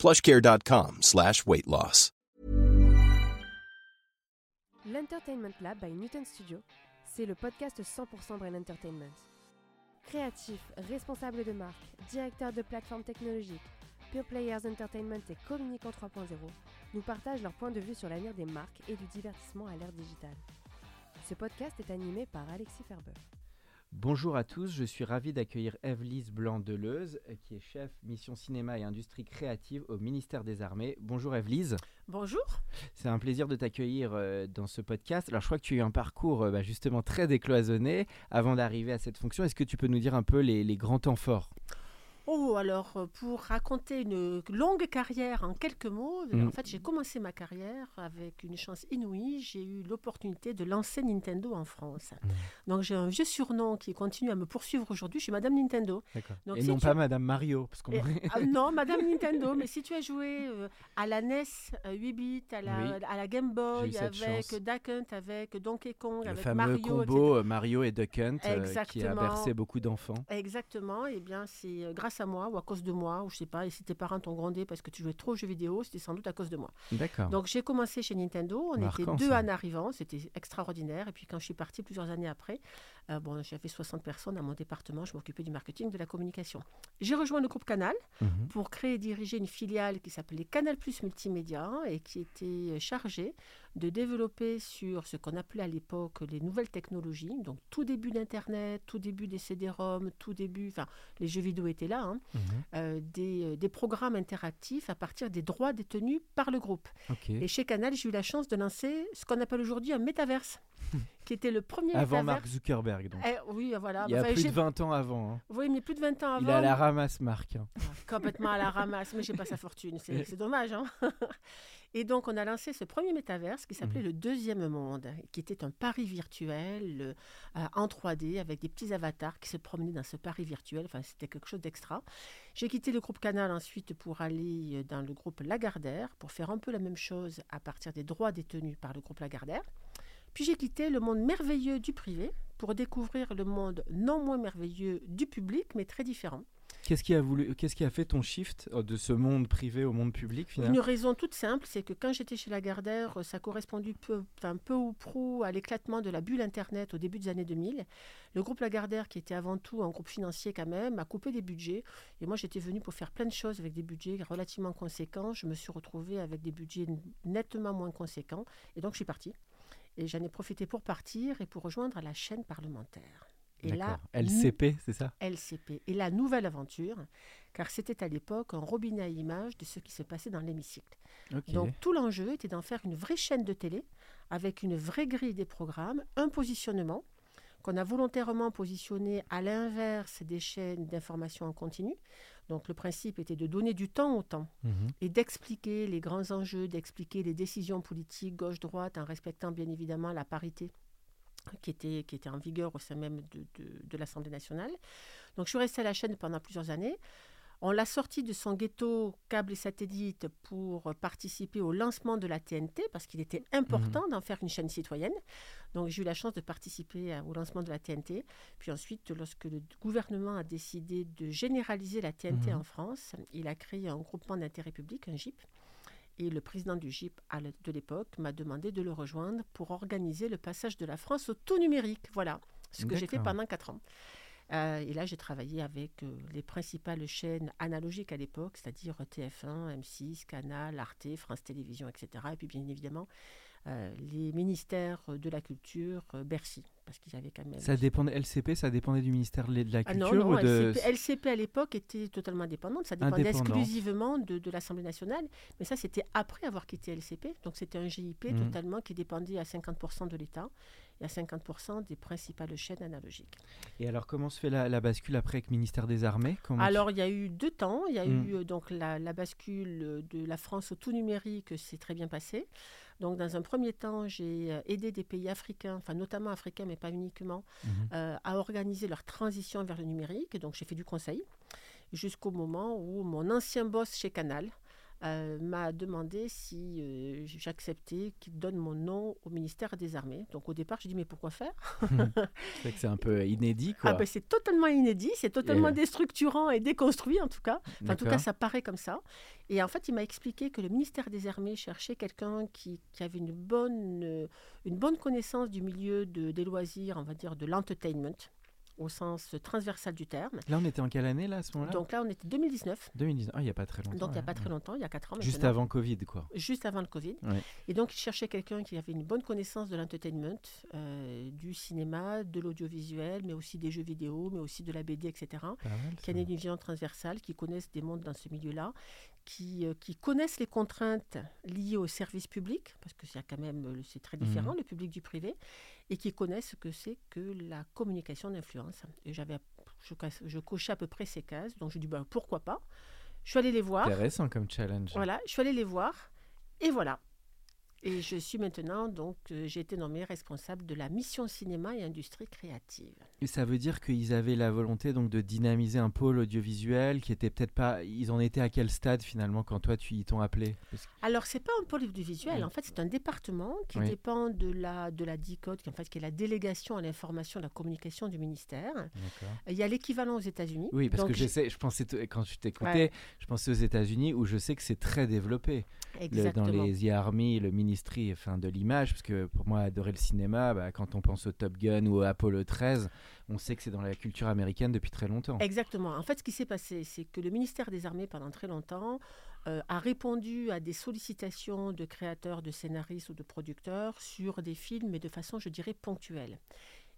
plushcare.com slash weight loss. L'Entertainment Lab by Newton Studio, c'est le podcast 100% Brain Entertainment. Créatifs, responsables de marque, directeurs de plateformes technologiques, Pure Players Entertainment et Communicant 3.0 nous partagent leur point de vue sur l'avenir des marques et du divertissement à l'ère digitale. Ce podcast est animé par Alexis Ferber. Bonjour à tous, je suis ravi d'accueillir Eve-Lise Blanc-Deleuze, qui est chef mission cinéma et industrie créative au ministère des Armées. Bonjour Eve-Lise. Bonjour. C'est un plaisir de t'accueillir euh, dans ce podcast. Alors je crois que tu as eu un parcours euh, bah, justement très décloisonné avant d'arriver à cette fonction. Est-ce que tu peux nous dire un peu les, les grands temps forts? Oh, alors euh, pour raconter une longue carrière en quelques mots, Mm. en fait j'ai commencé ma carrière avec une chance inouïe. J'ai eu l'opportunité de lancer Nintendo en France. Mm. Donc j'ai un vieux surnom qui continue à me poursuivre aujourd'hui. Je suis Madame Nintendo. Donc, Et si non tu- pas Madame Mario. Parce qu'on... Ah, non, Madame Nintendo, mais si tu as joué euh, à la NES euh, 8 bits, à la, Oui. à la Game Boy, avec. Duck Hunt, avec Donkey Kong, Le avec fameux Mario, combo euh, Mario et Duck Hunt euh, qui a bercé beaucoup d'enfants. Exactement, et bien c'est euh, grâce à moi ou à cause de moi, ou je sais pas, et si tes parents t'ont grondé parce que tu jouais trop aux jeux vidéo, c'était sans doute à cause de moi. D'accord. Donc j'ai commencé chez Nintendo, on Marquant, était deux ça. en arrivant, c'était extraordinaire, et puis quand je suis partie plusieurs années après, euh, bon, j'avais 60 personnes à mon département, je m'occupais du marketing, de la communication. J'ai rejoint le groupe Canal Mhm. pour créer et diriger une filiale qui s'appelait Canal Plus Multimédia et qui était chargée de développer sur ce qu'on appelait à l'époque les nouvelles technologies, donc tout début d'Internet, tout début des CD-ROM, tout début, enfin les jeux vidéo étaient là, hein, Mhm. euh, des, euh, des programmes interactifs à partir des droits détenus par le groupe. Et chez Canal, j'ai eu la chance de lancer ce qu'on appelle aujourd'hui un métaverse, qui était le premier Avant. Mark Zuckerberg, donc. Eh, oui, voilà. Il y a Enfin, plus de 20 ans avant. hein. Oui, mais plus de 20 ans avant. Il est à la ramasse, Marc. hein. complètement à la ramasse, mais j'ai pas sa fortune, c'est dommage. hein. Et donc, on a lancé ce premier métaverse qui s'appelait le Deuxième Monde, qui était un pari virtuel euh, en 3D avec des petits avatars qui se promenaient dans ce pari virtuel. Enfin, c'était quelque chose d'extra. J'ai quitté le groupe Canal ensuite pour aller euh, dans le groupe Lagardère pour faire un peu la même chose à partir des droits détenus par le groupe Lagardère. Puis j'ai quitté le monde merveilleux du privé pour découvrir le monde non moins merveilleux du public, mais très différent. Qu'est-ce qui a voulu, qu'est-ce qui a fait ton shift euh, de ce monde privé au monde public finalement? Une raison toute simple, c'est que quand j'étais chez Lagardère, euh, ça correspondait peu, enfin, peu ou prou à l'éclatement de la bulle Internet au début des années 2000. Le groupe Lagardère, qui était avant tout un groupe financier quand même, a coupé des budgets. Et moi, j'étais venue pour faire plein de choses avec des budgets relativement conséquents. Je me suis retrouvée avec des budgets nettement moins conséquents. Et donc, je suis partie. Et j'en ai profité pour partir et pour rejoindre la chaîne parlementaire. Et là. LCP, c'est ça? LCP. Et la nouvelle aventure, car c'était à l'époque un robinet à images de ce qui se passait dans l'hémicycle. Donc tout l'enjeu était d'en faire une vraie chaîne de télé avec une vraie grille des programmes, un positionnement qu'on a volontairement positionné à l'inverse des chaînes d'information en continu. Donc le principe était de donner du temps au temps Mhm. et d'expliquer les grands enjeux, d'expliquer les décisions politiques gauche-droite en respectant bien évidemment la parité qui était, qui était en vigueur au sein même de, de- de l'Assemblée nationale. Donc je suis restée à la chaîne pendant plusieurs années. On l'a sorti de son ghetto câble et satellite pour participer au lancement de la TNT parce qu'il était important d'en faire une chaîne citoyenne. Donc j'ai eu la chance de participer au lancement de la TNT. Puis ensuite, lorsque le gouvernement a décidé de généraliser la TNT Mhm. en France, il a créé un groupement d'intérêt public, un GIP. Et le président du GIP de l'époque m'a demandé de le rejoindre pour organiser le passage de la France au tout numérique. Voilà, ce que j'ai fait pendant quatre ans. Euh, et là, j'ai travaillé avec euh, les principales chaînes analogiques à l'époque, c'est-à-dire TF1, M6, Canal, Arte, France Télévisions, etc. Et puis, bien évidemment, les ministères de la Culture, euh, Bercy, parce qu'ils avaient quand même... Ça dépendait, LCP, ça dépendait du ministère de la Ah Culture non, non, ou de... LCP, LCP, à l'époque était totalement indépendante, ça dépendait exclusivement de, de l'Assemblée nationale, mais ça c'était après avoir quitté LCP, donc c'était un GIP Mhm. totalement qui dépendait à 50% de l'État et à 50% des principales chaînes analogiques. Et alors, comment se fait la, la bascule après avec ministère des Armées? Comment tu- Alors, il y a eu deux temps. Il y a Mm. eu euh, donc la, la bascule euh, de la France au tout numérique, c'est très bien passé. Donc, dans un premier temps, j'ai euh, aidé des pays africains, enfin notamment africains, mais pas uniquement, Mhm. euh, à organiser leur transition vers le numérique. Donc, j'ai fait du conseil jusqu'au moment où mon ancien boss chez Canal euh, m'a demandé si euh, j'acceptais qu'il donne mon nom au ministère des Armées. Donc, au départ, j'ai dit, mais pourquoi faire? C'est que c'est un peu inédit, quoi. ah ben, c'est totalement inédit, c'est totalement Et- déstructurant et déconstruit en tout cas. Enfin, en tout cas, ça paraît comme ça. Et en fait, il m'a expliqué que le ministère des Armées cherchait quelqu'un qui, qui avait une bonne, euh, une bonne connaissance du milieu de, des loisirs, on va dire de l'entertainment, au sens transversal du terme. Là, on était en quelle année, là, à ce moment-là? Donc là, on était 2019, 2019. Ah, il n'y a pas très longtemps. donc il n'y a pas très longtemps, il y a 4 ans Juste avant Covid, quoi. Juste avant le Covid. Ouais. Et donc, il cherchait quelqu'un qui avait une bonne connaissance de l'entertainment, euh, du cinéma, de l'audiovisuel, mais aussi des jeux vidéo, mais aussi de la BD, etc mal, qui a une vision transversale, qui connaissent des mondes dans ce milieu-là, qui, euh, qui connaissent les contraintes liées au service public, parce que c'est quand même c'est très différent, Mhm. le public du privé, et qui connaissent ce que c'est que la communication d'influence. Et j'avais, je, cochais à peu près ces cases, donc je dis bah, pourquoi pas? Je suis allée les voir. Intéressant comme challenge. Voilà, je suis allée les voir, et voilà. Et je suis maintenant, donc, euh, j'ai été nommée responsable de la mission cinéma et industrie créative. Et ça veut dire qu'ils avaient la volonté donc de dynamiser un pôle audiovisuel qui était peut-être pas. Ils en étaient à quel stade finalement quand toi tu ils t'ont appelé? Parce que- Alors, c'est pas un pôle audiovisuel. Oui. En fait, c'est un département qui Oui. dépend de la, de la DICODE, qui, en fait, qui est la délégation à l'information et à la communication du ministère. Il y a l'équivalent aux États-Unis. Oui, parce Donc, que je sais, je pensais quand je t'écoutais, Ouais. je pensais aux États-Unis où je sais que c'est très développé le- Exactement. dans les The Army, le de l'image, parce que pour moi adorer le cinéma, bah, quand on pense au Top Gun ou au Apollo 13, on sait que c'est dans la culture américaine depuis très longtemps. Exactement. En fait, ce qui s'est passé, c'est que le ministère des Armées, pendant très longtemps, euh, a répondu à des sollicitations de créateurs, de scénaristes ou de producteurs sur des films, mais de façon, je dirais, ponctuelle.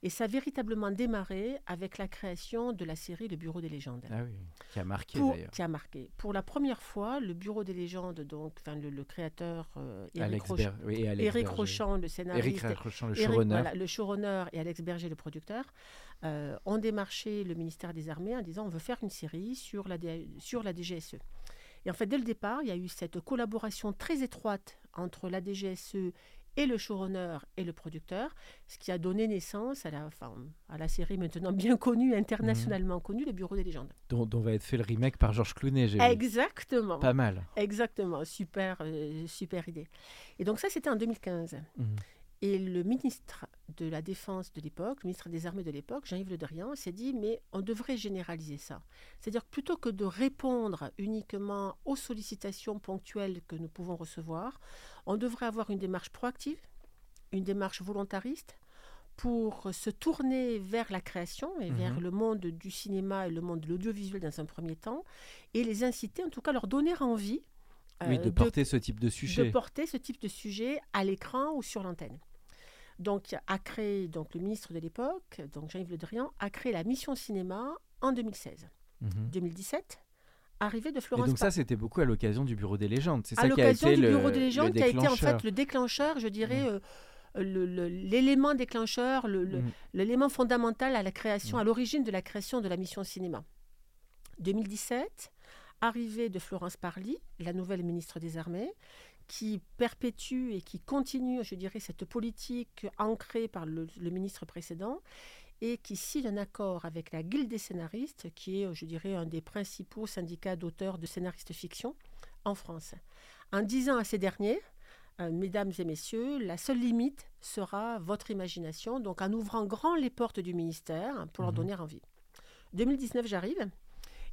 Et ça a véritablement démarré avec la création de la série Le Bureau des légendes. Ah oui, qui a marqué Pour- d'ailleurs. qui a marqué. Pour la première fois, le Bureau des légendes, donc, enfin, le, le créateur euh, Alex Roch- oui. Rochant, le scénariste, Éric Rochant, le showrunner. voilà, le showrunner et Alex Berger, le producteur, euh, ont démarché le ministère des Armées en disant on veut faire une série sur la, D- sur la DGSE. Et en fait, dès le départ, il y a eu cette collaboration très étroite entre la DGSE et le showrunner et le producteur, ce qui a donné naissance à la, enfin, à la série maintenant bien connue, internationalement connue, Le Bureau des légendes. dont, dont va être fait le remake par Georges Clooney, j'ai vu. Exactement. Pas mal. Exactement, super, euh, super idée. Et donc ça, c'était en 2015. Mhm. Et le ministre de la Défense de l'époque, le ministre des Armées de l'époque, Jean-Yves Le Drian, s'est dit, mais on devrait généraliser ça. C'est-à-dire que plutôt que de répondre uniquement aux sollicitations ponctuelles que nous pouvons recevoir, on devrait avoir une démarche proactive, une démarche volontariste pour se tourner vers la création et vers Mhm. le monde du cinéma et le monde de l'audiovisuel dans un premier temps, et les inciter, en tout cas leur donner envie oui, euh, de porter ce type de de sujet. porter ce type de sujet à l'écran ou sur l'antenne. Donc, a créé, donc le ministre de l'époque, donc Jean-Yves Le Drian, a créé la mission cinéma en 2016. Mhm. 2017, arrivée de Et Florence donc ça, c'était beaucoup à l'occasion du Bureau des légendes. C'est ça qui a été du le, Bureau des le légendes, qui a été en déclencheur. fait le déclencheur, je dirais, euh, l'élément déclencheur, le- le- Mhm. l'élément fondamental à la création, Mm. à l'origine de la création de la mission cinéma. 2017, arrivée de Florence Parly, la nouvelle ministre des Armées, qui perpétue et qui continue, je dirais, cette politique ancrée par le, le ministre précédent et qui signe un accord avec la Guilde des scénaristes, qui est, je dirais, un des principaux syndicats d'auteurs de scénaristes fiction en France. En disant à ces derniers, euh, mesdames et messieurs, la seule limite sera votre imagination, donc en ouvrant grand les portes du ministère pour leur Mhm. donner envie. 2019, j'arrive.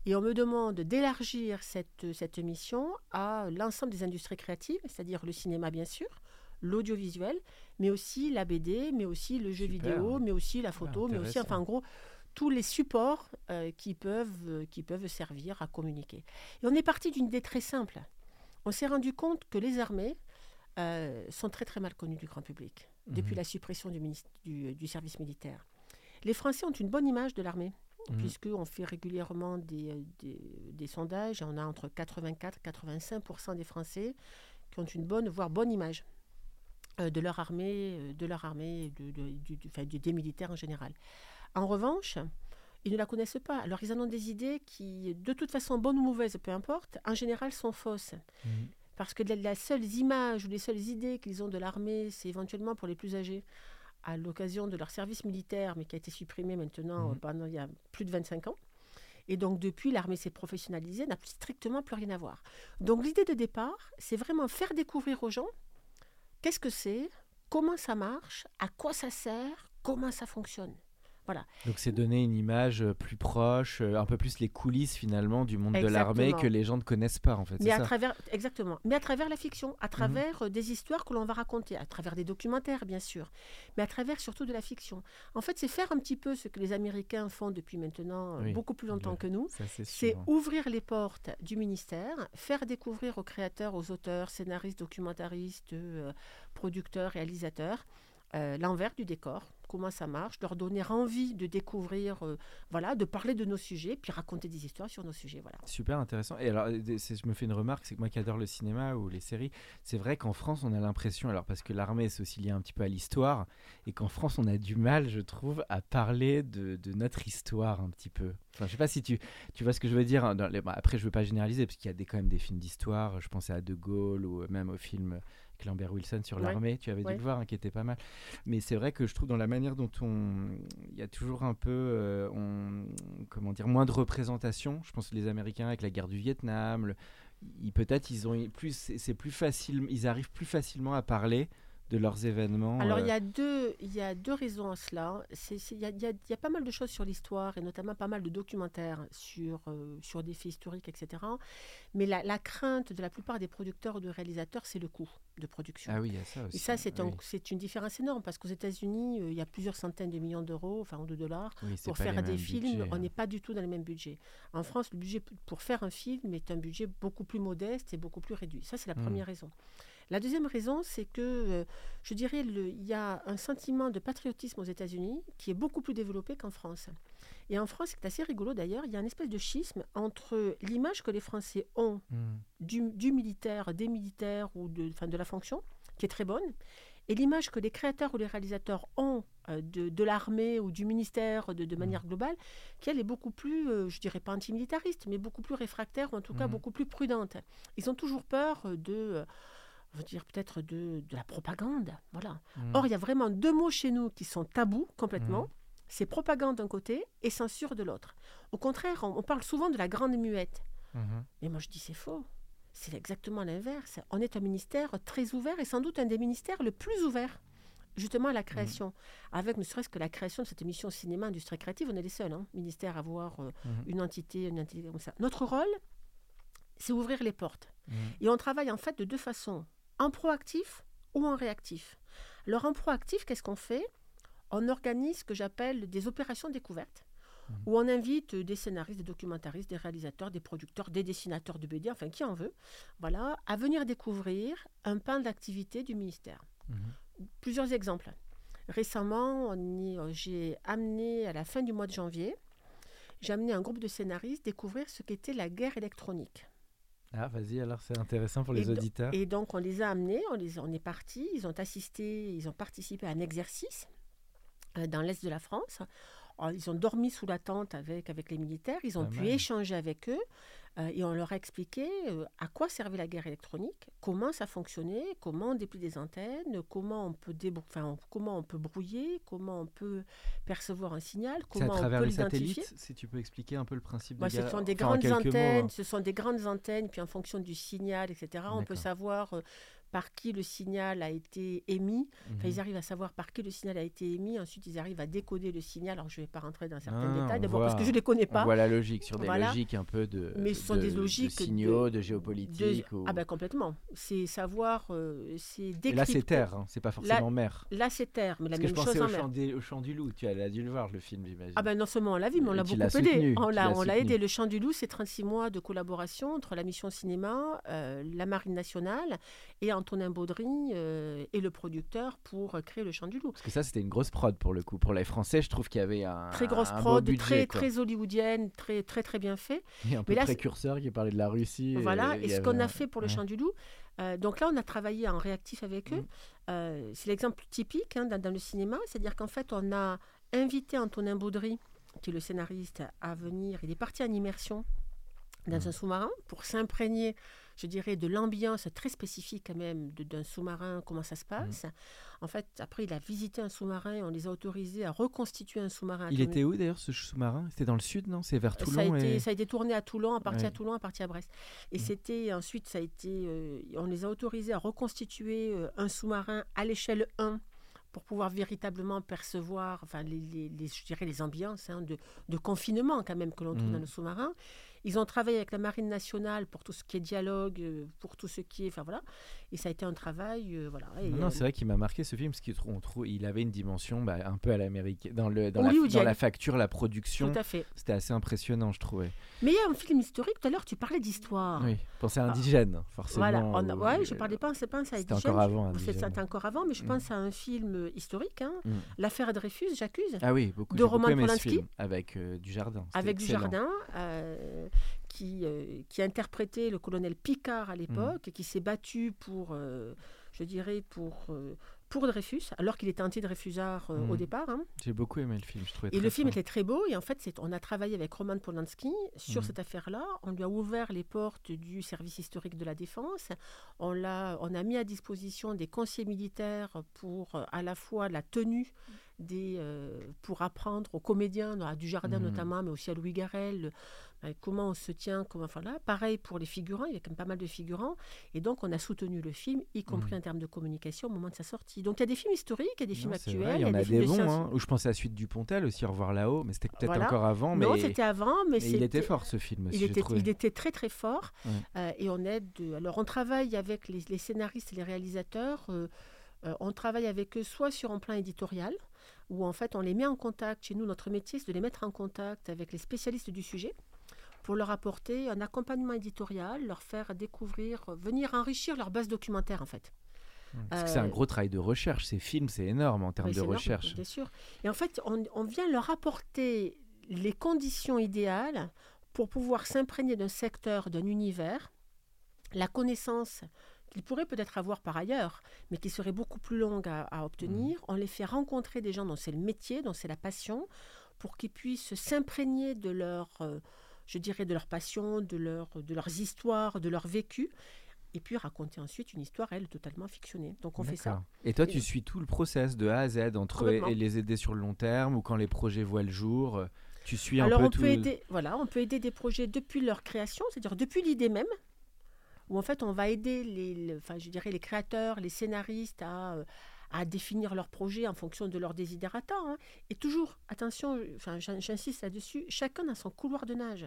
Et on me demande d'élargir cette, cette mission à l'ensemble des industries créatives, c'est-à-dire le cinéma bien sûr, l'audiovisuel, mais aussi la BD, mais aussi le jeu Super. vidéo, mais aussi la photo, mais aussi, enfin en gros, tous les supports euh, qui, peuvent, euh, qui peuvent servir à communiquer. Et on est parti d'une idée très simple. On s'est rendu compte que les armées euh, sont très très mal connus du grand public depuis Mhm. la suppression du, minis- du- du service militaire. Les Français ont une bonne image de l'armée, Mhm. puisqu'on fait régulièrement des, euh, des- des sondages, et on a entre 84 et 85% des Français qui ont une bonne, voire bonne image euh, de leur armée, euh, de leur armée, de, de- du- du- enfin, des militaires en général. En revanche, ils ne la connaissent pas. Alors ils en ont des idées qui, de toute façon, bonnes ou mauvaises, peu importe, en général sont fausses. Mhm. Parce que la, la seule image ou les seules idées qu'ils ont de l'armée, c'est éventuellement pour les plus âgés, à l'occasion de leur service militaire, mais qui a été supprimé maintenant Mhm. pendant il y a plus de 25 ans. Et donc depuis, l'armée s'est professionnalisée, n'a strictement plus rien à voir. Donc l'idée de départ, c'est vraiment faire découvrir aux gens qu'est-ce que c'est, comment ça marche, à quoi ça sert, comment ça fonctionne. Donc c'est donner une image euh, plus proche, euh, un peu plus les coulisses finalement du monde de l'armée que les gens ne connaissent pas en fait. Mais à ça travers, exactement. Mais à travers la fiction, à travers euh, des histoires que l'on va raconter, à travers des documentaires, bien sûr, mais à travers surtout de la fiction. En fait, c'est faire un petit peu ce que les Américains font depuis maintenant Oui, beaucoup plus longtemps que nous. C'est sûr. ouvrir les portes du ministère, faire découvrir aux créateurs, aux auteurs, scénaristes, documentaristes, euh, producteurs, réalisateurs, euh, l'envers du décor, comment ça marche, leur donner envie de découvrir, euh, voilà, de parler de nos sujets, puis raconter des histoires sur nos sujets, voilà. Super intéressant. Et alors, euh, je me fais une remarque, c'est que moi qui adore le cinéma ou les séries, c'est vrai qu'en France, on a l'impression, alors parce que l'armée, c'est aussi lié un petit peu à l'histoire, et qu'en France, on a du mal, je trouve, à parler de, notre histoire un petit peu. Enfin, je sais pas si tu, tu vois ce que je veux dire. hein, après, je veux pas généraliser, parce qu'il y a quand même des films d'histoire. Je pensais à De Gaulle ou même au film avec Lambert Wilson sur Ouais. l'armée. Tu avais Ouais. dû le voir, hein, qui était pas mal. Mais c'est vrai que je trouve dans la manière dont on, il y a toujours un peu, euh, on, comment dire, moins de représentation. Je pense que les Américains avec la guerre du Vietnam, le- peut-être ils ont plus, c'est plus facile, ils arrivent plus facilement à parler de leurs événements. Alors, euh, il y, a deux, il y a deux raisons à cela. C'est- c'est- Il y, a, il y a- il y a pas mal de choses sur l'histoire, et notamment pas mal de documentaires sur, euh, sur des faits historiques, etc. Mais la, la crainte de la plupart des producteurs ou de réalisateurs, c'est le coût de production. Ah oui, il y a ça aussi. Et ça, c'est un- oui. c'est une différence énorme, parce qu'aux États-Unis, euh, il y a plusieurs centaines de millions d'euros, enfin, ou de dollars, Oui, pour faire des films, budgets, on hein. n'est pas du tout dans le même budget. En France, le budget pour faire un film est un budget beaucoup plus modeste et beaucoup plus réduit. Ça, c'est la Mm. première raison. La deuxième raison, c'est que, euh, je dirais, il y a un sentiment de patriotisme aux États-Unis qui est beaucoup plus développé qu'en France. Et en France, c'est assez rigolo d'ailleurs, il y a une espèce de schisme entre l'image que les Français ont Hmm. du, du militaire, des militaires ou de, enfin, de la fonction, qui est très bonne, et l'image que les créateurs ou les réalisateurs ont euh, de, de l'armée ou du ministère de, de manière globale, qui elle est beaucoup plus, euh, je dirais pas antimilitariste, mais beaucoup plus réfractaire, ou en tout cas Mhm. beaucoup plus prudente. Ils ont toujours peur de, euh, on va dire peut-être de, de la propagande. Voilà. Hmm. Or, il y a vraiment deux mots chez nous qui sont tabous complètement. Mhm. C'est propagande d'un côté et censure de l'autre. Au contraire, on- on parle souvent de la grande muette. Mhm. Mais moi, je dis c'est faux. C'est exactement l'inverse. On est un ministère très ouvert et sans doute un des ministères le plus ouvert justement à la création. Avec ne serait-ce que la création de cette émission cinéma industrie créative, on est les seuls hein, ministères à avoir euh, Mhm. une entité, une entité comme ça. Notre rôle, c'est ouvrir les portes. Et on travaille en fait de deux façons, en proactif ou en réactif. Alors en proactif, qu'est-ce qu'on fait? On organise ce que j'appelle des opérations découvertes, Mhm. où on invite des scénaristes, des documentaristes, des réalisateurs, des producteurs, des dessinateurs de BD, enfin qui en veut, voilà, à venir découvrir un pan d'activité du ministère. Mhm. Plusieurs exemples. Récemment, j'ai amené à la fin du mois de janvier, j'ai amené un groupe de scénaristes découvrir ce qu'était la guerre électronique. Ah, vas-y, alors c'est intéressant pour Et les do- auditeurs. Et donc, on les a amenés, on, les, on est partis, ils ont assisté, ils ont participé à un exercice euh, dans l'Est de la France. Alors, ils ont dormi sous la tente avec, avec les militaires, ils ont Pas pu mal. échanger avec eux et on leur a expliqué euh, à quoi servait la guerre électronique, comment ça fonctionnait, comment on déplie des antennes, comment on peut, débrou- enfin, comment on peut brouiller, comment on peut percevoir un signal, C'est à comment on travers peut les l'identifier. satellites, si tu peux expliquer un peu le principe de ce guerre- sont des enfin, grandes mots, antennes, hein. ce sont des grandes antennes, puis en fonction du signal, etc., on peut savoir euh, par qui le signal a été émis. Enfin, Mhm. ils arrivent à savoir par qui le signal a été émis. Ensuite, ils arrivent à décoder le signal. Alors, je ne vais pas rentrer dans certains Ah, détails, d'abord parce que je ne les connais On pas. voit la logique sur des Voilà. logiques un peu de, Mais ce sont de- des de logiques de- signaux, de, de- géopolitique. ou- Ah ben complètement. C'est savoir, euh, c'est Et là, décrypter. c'est terre, hein, c'est pas forcément mer. Là, c'est terre, mais la Parce que je même pensais chose au en mer. chant, des- au chant du loup. Tu as, dû le voir, le film, j'imagine. Ah ben non seulement on l'a vu, mais on l'a beaucoup aidé. On l'a, aidé. Le Chant du Loup, c'est 36 mois de collaboration entre la mission cinéma, euh, la Marine nationale et Antonin Baudry euh, et le producteur pour euh, créer le Chant du Loup. Parce que ça, c'était une grosse prod pour le coup. Pour les Français, je trouve qu'il y avait un. Très grosse un prod, budget, très, quoi. très hollywoodienne, très, très, très bien fait. Et un peu là, c'est- précurseur qui parlait de la Russie. Voilà, il et ce qu'on un- a fait pour le ouais. Chant du Loup, euh, donc là, on a travaillé en réactif avec eux. Mhm. Euh, c'est l'exemple typique hein, dans, dans le cinéma, c'est-à-dire qu'en fait, on a invité Antonin Baudry, qui est le scénariste, à venir. Il est parti en immersion dans Mhm. un sous-marin pour s'imprégner, je dirais, de l'ambiance très spécifique quand même d'un sous-marin, comment ça se Mhm. passe. En fait, après, il a visité un sous-marin, on les a autorisés à reconstituer un sous-marin. Il était où d'ailleurs ce sous-marin? C'était dans le sud, non? C'est vers Ça a, Toulon été, et... ça a été tourné à Toulon, à partie Ouais. à Toulon, à partie à Brest. Et Mm. c'était ensuite, ça a été, euh, on les a autorisés à reconstituer euh, un sous-marin à l'échelle 1 pour pouvoir véritablement percevoir, enfin, les, les- les- je dirais les ambiances hein, de, de confinement quand même que l'on trouve Mm. dans le sous-marin. Ils ont travaillé avec la Marine nationale pour tout ce qui est dialogue, euh, pour tout ce qui est, enfin voilà. Et ça a été un travail, euh, voilà. Et, Non, euh, non, c'est vrai qu'il m'a marqué ce film parce qu'il trouve, il avait une dimension bah, un peu à l'américaine. Dans, le, dans, la, Hollywoodienne. dans la facture, la production, tout à fait. c'était assez impressionnant, je trouvais. Mais il y a un film historique. Tout à l'heure, tu parlais d'histoire. Oui, pensez à Indigène, forcément. Ah. Voilà, on a- ou- ouais, je parlais pas, c'est pas ça C'était encore avant. C'était encore avant, mais je Mm. pense à un film euh, historique, hein, Mm. l'affaire Dreyfus, j'accuse, Ah oui, beaucoup, de Roman Polanski. avec euh, Dujardin. c'était avec excellent. Dujardin, euh, qui, euh, qui interprétait le colonel Picard à l'époque, Mm. et qui s'est battu pour, euh, je dirais, pour, euh, pour Dreyfus, alors qu'il était anti-Dreyfusard euh, au Mm. départ. hein. J'ai beaucoup aimé le film, je trouvais Et le film était très beau, et en fait, on a travaillé avec Roman Polanski sur Mhm. cette affaire-là. On lui a ouvert les portes du service historique de la Défense. On, l'a, on a mis à disposition des conseillers militaires pour euh, à la fois la tenue des, euh, pour apprendre aux comédiens, à Dujardin Mhm. notamment, mais aussi à Louis Garrel, euh, comment on se tient, comment, enfin là, pareil pour les figurants, il y avait quand même pas mal de figurants, et donc on a soutenu le film, y compris Mhm. en termes de communication au moment de sa sortie. Donc il y a des films historiques, il y a des films Non, actuels, vrai, il y en a des bons. Hein. Ou je pense à la suite du Pontel aussi, Au revoir là-haut, mais c'était peut-être Voilà. encore avant. Mais, Non, c'était avant, mais, mais il était fort ce film aussi, Il était, trouvé. il était très très fort. Euh, et on aide. de- alors on travaille avec les, les scénaristes et les réalisateurs. euh, euh, on travaille avec eux soit sur un plan éditorial où en fait on les met en contact. Chez nous, notre métier c'est de les mettre en contact avec les spécialistes du sujet pour leur apporter un accompagnement éditorial, leur faire découvrir, euh, venir enrichir leur base documentaire en fait. Parce que c'est un Euh, gros travail de recherche. Ces films, c'est énorme en termes de énorme, recherche. bien sûr. Et en fait, on, on vient leur apporter les conditions idéales pour pouvoir s'imprégner d'un secteur, d'un univers, la connaissance qu'ils pourraient peut-être avoir par ailleurs, mais qui serait beaucoup plus longue à, à obtenir. Mmh. On les fait rencontrer des gens dont c'est le métier, dont c'est la passion, pour qu'ils puissent s'imprégner de leur, euh, je dirais, de leur passion, de, leur, de leurs histoires, de leur vécu, et puis raconter ensuite une histoire, elle, totalement fictionnée. Donc on fait ça. Et toi, Et- tu suis tout le process de A à Z entre et les aider sur le long terme ou quand les projets voient le jour. euh, Tu suis un Alors peu on tout. peut aider, voilà, on peut aider des projets depuis leur création, c'est-à-dire depuis l'idée même, où en fait on va aider les, le- enfin je dirais les créateurs, les scénaristes à, euh, à définir leur projet en fonction de leurs desiderata. hein. Et toujours, attention, enfin j'insiste là-dessus, chacun a son couloir de nage.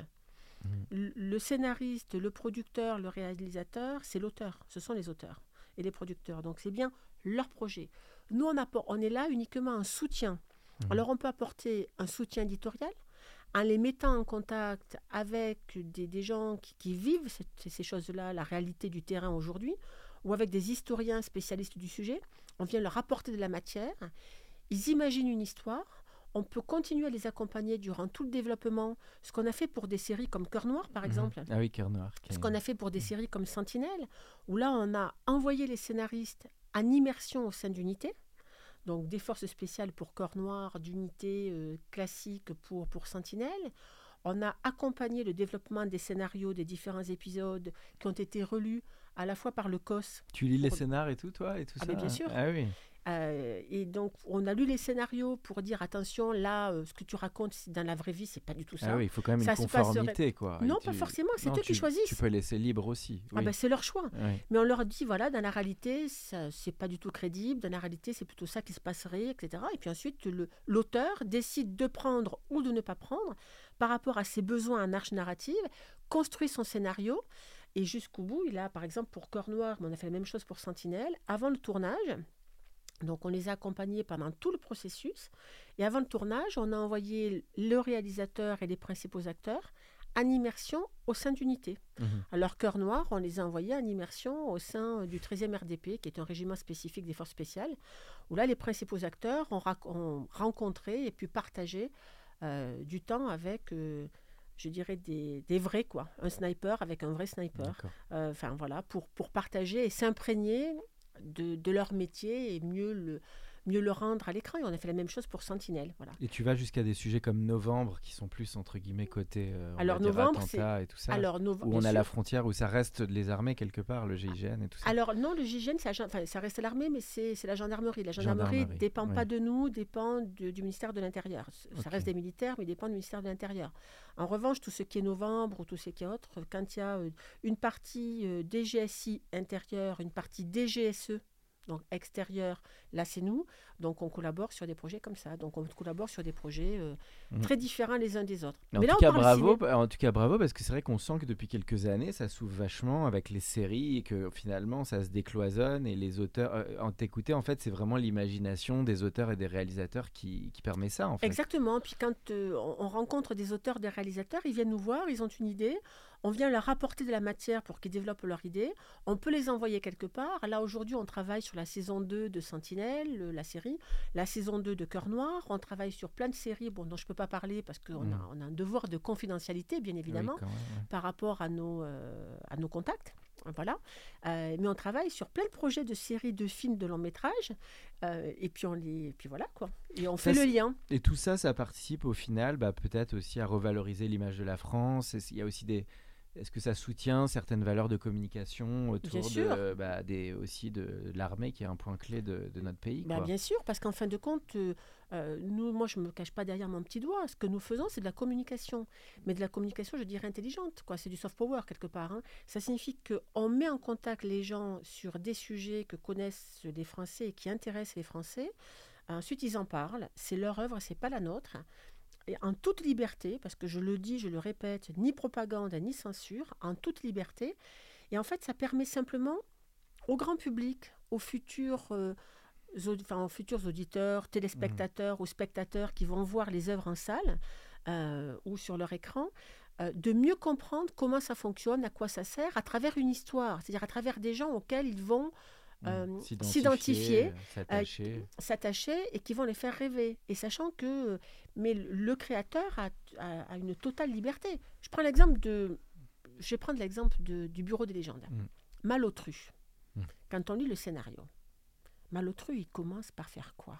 Mhm. Le, le scénariste, le producteur, le réalisateur, c'est l'auteur, ce sont les auteurs et les producteurs. Donc c'est bien leur projet. Nous on, apporte, on est là uniquement en soutien. Mhm. Alors on peut apporter un soutien éditorial en les mettant en contact avec des, des gens qui, qui vivent cette- ces choses-là, la réalité du terrain aujourd'hui, ou avec des historiens spécialistes du sujet. On vient leur apporter de la matière. Ils imaginent une histoire. On peut continuer à les accompagner durant tout le développement. Ce qu'on a fait pour des séries comme Cœur Noir, par Mhm. exemple. Ah oui, Cœur Noir. Ce qu'on a fait pour des séries comme Sentinelle, où là, on a envoyé les scénaristes en immersion au sein d'unités. Donc des forces spéciales pour Corps Noir, d'unités euh, classiques pour, pour Sentinelle. On a accompagné le développement des scénarios des différents épisodes qui ont été relus à la fois par le COS. Tu lis les pour- scénars et tout, toi et tout Ah, ça mais bien sûr. Ah oui. euh, et donc, on a lu les scénarios pour dire attention, là, euh, ce que tu racontes dans la vraie vie, c'est pas du tout ça. Ah oui, il faut quand même Ça une passerait- conformité, quoi. Non, tu- pas forcément, c'est eux qui choisissent. Tu peux laisser libre aussi. Ah ben, c'est leur choix. Mais on leur dit, voilà, dans la réalité, c'est pas du tout crédible. Dans la réalité, c'est plutôt ça qui se passerait, etc. Et puis ensuite, l'auteur décide de prendre ou de ne pas prendre par rapport à ses besoins en arche narrative, construit son scénario. Et jusqu'au bout, il a, par exemple, pour Cœur Noir, mais on a fait la même chose pour Sentinelle, avant le tournage. Donc, on les a accompagnés pendant tout le processus. Et avant le tournage, on a envoyé le réalisateur et les principaux acteurs en immersion au sein d'unités. Mhm. Alors, Cœur Noir, on les a envoyés en immersion au sein du 13e RDP, qui est un régiment spécifique des forces spéciales, où là, les principaux acteurs ont rencontré et pu partager euh, du temps avec, euh, je dirais, des, des vrais, quoi. Un sniper avec un vrai sniper. Euh, Enfin, voilà, pour, pour partager et s'imprégner de, de leur métier et mieux le, mieux le rendre à l'écran. Et on a fait la même chose pour Sentinelle, voilà. Et tu vas jusqu'à des sujets comme Novembre, qui sont plus entre guillemets côté euh, Alors, Novembre, attentats et tout ça. Alors, nos- où on a sûr. la frontière, où ça reste les armées quelque part, le GIGN et tout ça. Alors non, le GIGN, enfin, ça reste l'armée, mais c'est la gendarmerie. La gendarmerie Gendarmerie, dépend oui. pas de nous, dépend de- du ministère de l'Intérieur. Ça reste des militaires, mais dépend du ministère de l'Intérieur. En revanche, tout ce qui est novembre ou tout ce qui est autre, quand il y a euh, une partie euh, DGSI intérieur, une partie DGSE, donc extérieur, là c'est nous. Donc on collabore sur des projets comme ça. Donc on collabore sur des projets euh, Mhm. très différents les uns des autres. En, mais là, tout on cas, parle bravo, ciné. en tout cas, bravo, parce que c'est vrai qu'on sent que depuis quelques années, ça s'ouvre vachement avec les séries et que finalement, ça se décloisonne et les auteurs. euh, en t'écouter, en fait, c'est vraiment l'imagination des auteurs et des réalisateurs qui, qui permet ça, en fait. Exactement. Puis quand euh, on, on rencontre des auteurs, des réalisateurs, ils viennent nous voir, ils ont une idée, on vient leur apporter de la matière pour qu'ils développent leur idée, on peut les envoyer quelque part. Là, aujourd'hui, on travaille sur la saison 2 de Sentinelle, euh, la série, la saison 2 de Cœur Noir, on travaille sur plein de séries bon, dont je ne peux pas parler parce qu'on Mm. a, on a un devoir de confidentialité, bien évidemment quand même, ouais. par rapport à nos, euh, à nos contacts. Voilà. Euh, mais on travaille sur plein de projets de séries, de films, de longs métrages. euh, et puis on les, et puis voilà quoi. Et on Ça, fait le lien. Et tout ça, ça participe au final, bah, peut-être aussi à revaloriser l'image de la France. Il y a aussi des. Est-ce que ça soutient certaines valeurs de communication autour de, bah, des, aussi de, de l'armée qui est un point clé de, de notre pays Bah, quoi? bien sûr, parce qu'en fin de compte, euh, euh, nous, moi, je ne me cache pas derrière mon petit doigt. Ce que nous faisons, c'est de la communication. Mais de la communication, je dirais, intelligente. quoi. C'est du soft power, quelque part. hein. Ça signifie qu'on met en contact les gens sur des sujets que connaissent les Français et qui intéressent les Français. Ensuite, ils en parlent. C'est leur œuvre, c'est pas la nôtre. Et en toute liberté, parce que je le dis, je le répète, ni propagande, ni censure, en toute liberté. Et en fait, ça permet simplement au grand public, aux futurs, euh, enfin, aux futurs auditeurs, téléspectateurs ou spectateurs qui vont voir les œuvres en salle euh, ou sur leur écran, euh, de mieux comprendre comment ça fonctionne, à quoi ça sert, à travers une histoire, c'est-à-dire à travers des gens auxquels ils vont. Euh, S'identifier, s'identifier, euh, s'attacher. s'attacher et qui vont les faire rêver. Et sachant que mais le créateur a, a- a une totale liberté. Je prends l'exemple de... Je vais prendre l'exemple du Bureau des légendes. Mm. Malotru. Mm. Quand on lit le scénario, Malotru, il commence par faire quoi?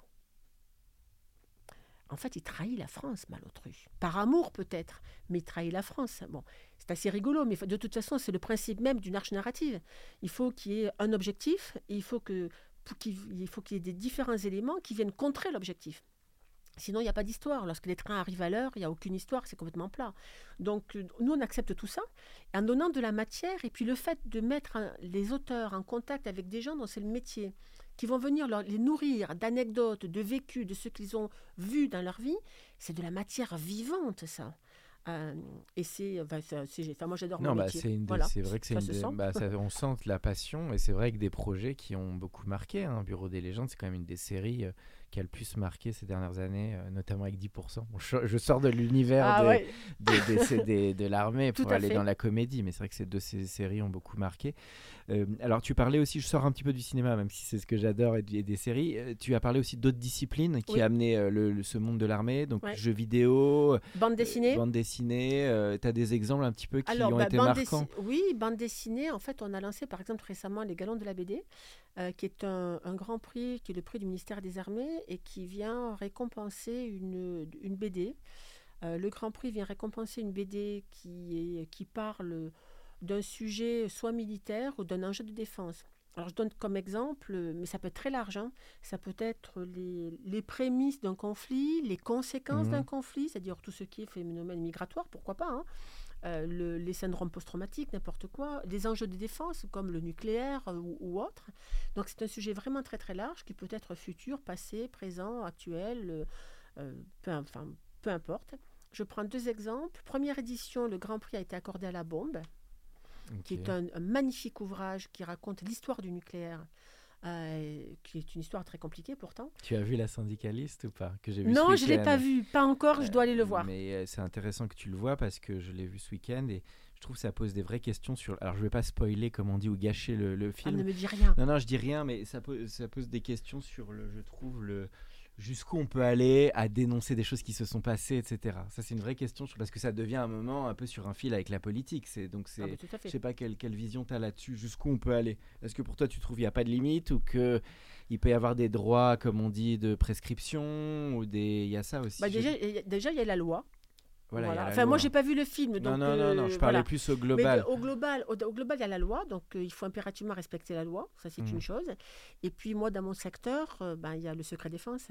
En fait, il trahit la France, Malotru. Par amour peut-être, mais il trahit la France. Bon, c'est assez rigolo, mais de toute façon, c'est le principe même d'une arche narrative. Il faut qu'il y ait un objectif, et il faut qu'il il faut qu'il y ait des différents éléments qui viennent contrer l'objectif. Sinon, il n'y a pas d'histoire. Lorsque les trains arrivent à l'heure, il n'y a aucune histoire, c'est complètement plat. Donc, euh, nous, on accepte tout ça en donnant de la matière et puis le fait de mettre les auteurs en contact avec des gens dont c'est le métier, qui vont venir leur- les nourrir d'anecdotes, de vécus, de ce qu'ils ont vu dans leur vie, c'est de la matière vivante, ça. Euh, et c'est, enfin, moi j'adore Non, mon bah, métier. c'est Voilà. vrai que c'est se des- sent. bah, on sent la passion et c'est vrai que des projets qui ont beaucoup marqué. Hein. Bureau des légendes, c'est quand même une des séries euh, qui a le plus marqué ces dernières années, euh, notamment avec 10%. Bon, je, je sors de l'univers Ah ouais. des- de l'armée pour aller fait. dans la comédie, mais c'est vrai que ces deux ces séries ont beaucoup marqué. Euh, alors tu parlais aussi, je sors un petit peu du cinéma, même si c'est ce que j'adore et, des séries. euh, tu as parlé aussi d'autres disciplines qui Oui. a amené euh, le, le- ce monde de l'armée, donc Ouais. jeux vidéo, Bande dessinée. bande dessinée. tu as des exemples un petit peu qui Alors, ont bah, été bande marquants Oui, bande dessinée. En fait, on a lancé par exemple récemment les Galons de la BD, euh, qui est un, un grand prix, qui est le prix du ministère des Armées et qui vient récompenser une, une BD. Euh, le grand prix vient récompenser une BD qui, est, qui parle d'un sujet soit militaire ou d'un enjeu de défense. Alors je donne comme exemple, mais ça peut être très large, hein. ça peut être les, les prémices d'un conflit, les conséquences Mhm. d'un conflit, c'est-à-dire tout ce qui est phénomène migratoire, pourquoi pas, hein. Euh, le- les syndromes post-traumatiques, n'importe quoi, des enjeux de défense comme le nucléaire euh, ou, ou autre. Donc c'est un sujet vraiment très très large qui peut être futur, passé, présent, actuel, euh, peu, enfin, peu importe. Je prends deux exemples. Première édition, le Grand Prix a été accordé à la bombe qui est un, un magnifique ouvrage qui raconte l'histoire du nucléaire euh, qui est une histoire très compliquée pourtant. Tu as vu La syndicaliste ou pas que j'ai vu Non, je ne l'ai pas vu, pas encore, je dois aller le Euh, voir. Mais euh, c'est intéressant que tu le vois parce que je l'ai vu ce week-end et je trouve que ça pose des vraies questions sur. Alors je vais pas spoiler comme on dit ou gâcher le, le Ah, film. ne me dis rien. Non, non, je dis rien, mais ça pose, ça pose des questions sur le, je trouve, le jusqu'où on peut aller à dénoncer des choses qui se sont passées, etc. Ça, c'est une vraie question, parce que ça devient un moment un peu sur un fil avec la politique. C'est donc c'est, Ah, bah, je sais pas quelle, quelle vision tu as là-dessus, jusqu'où on peut aller. Est-ce que pour toi, tu trouves qu'il n'y a pas de limite ou que il peut y avoir des droits, comme on dit, de prescription ou des, il y a ça aussi. Bah, déjà, il y a- déjà, il y a la loi. Voilà, Voilà. Enfin, moi, j'ai pas vu le film, donc Non, non, non, non, euh, je parlais voilà. plus au Mais global. de- au global, au, au global, il y a la loi, donc euh, il faut impérativement respecter la loi, ça c'est une chose. Et puis moi, dans mon secteur, euh, ben, il y a le secret défense.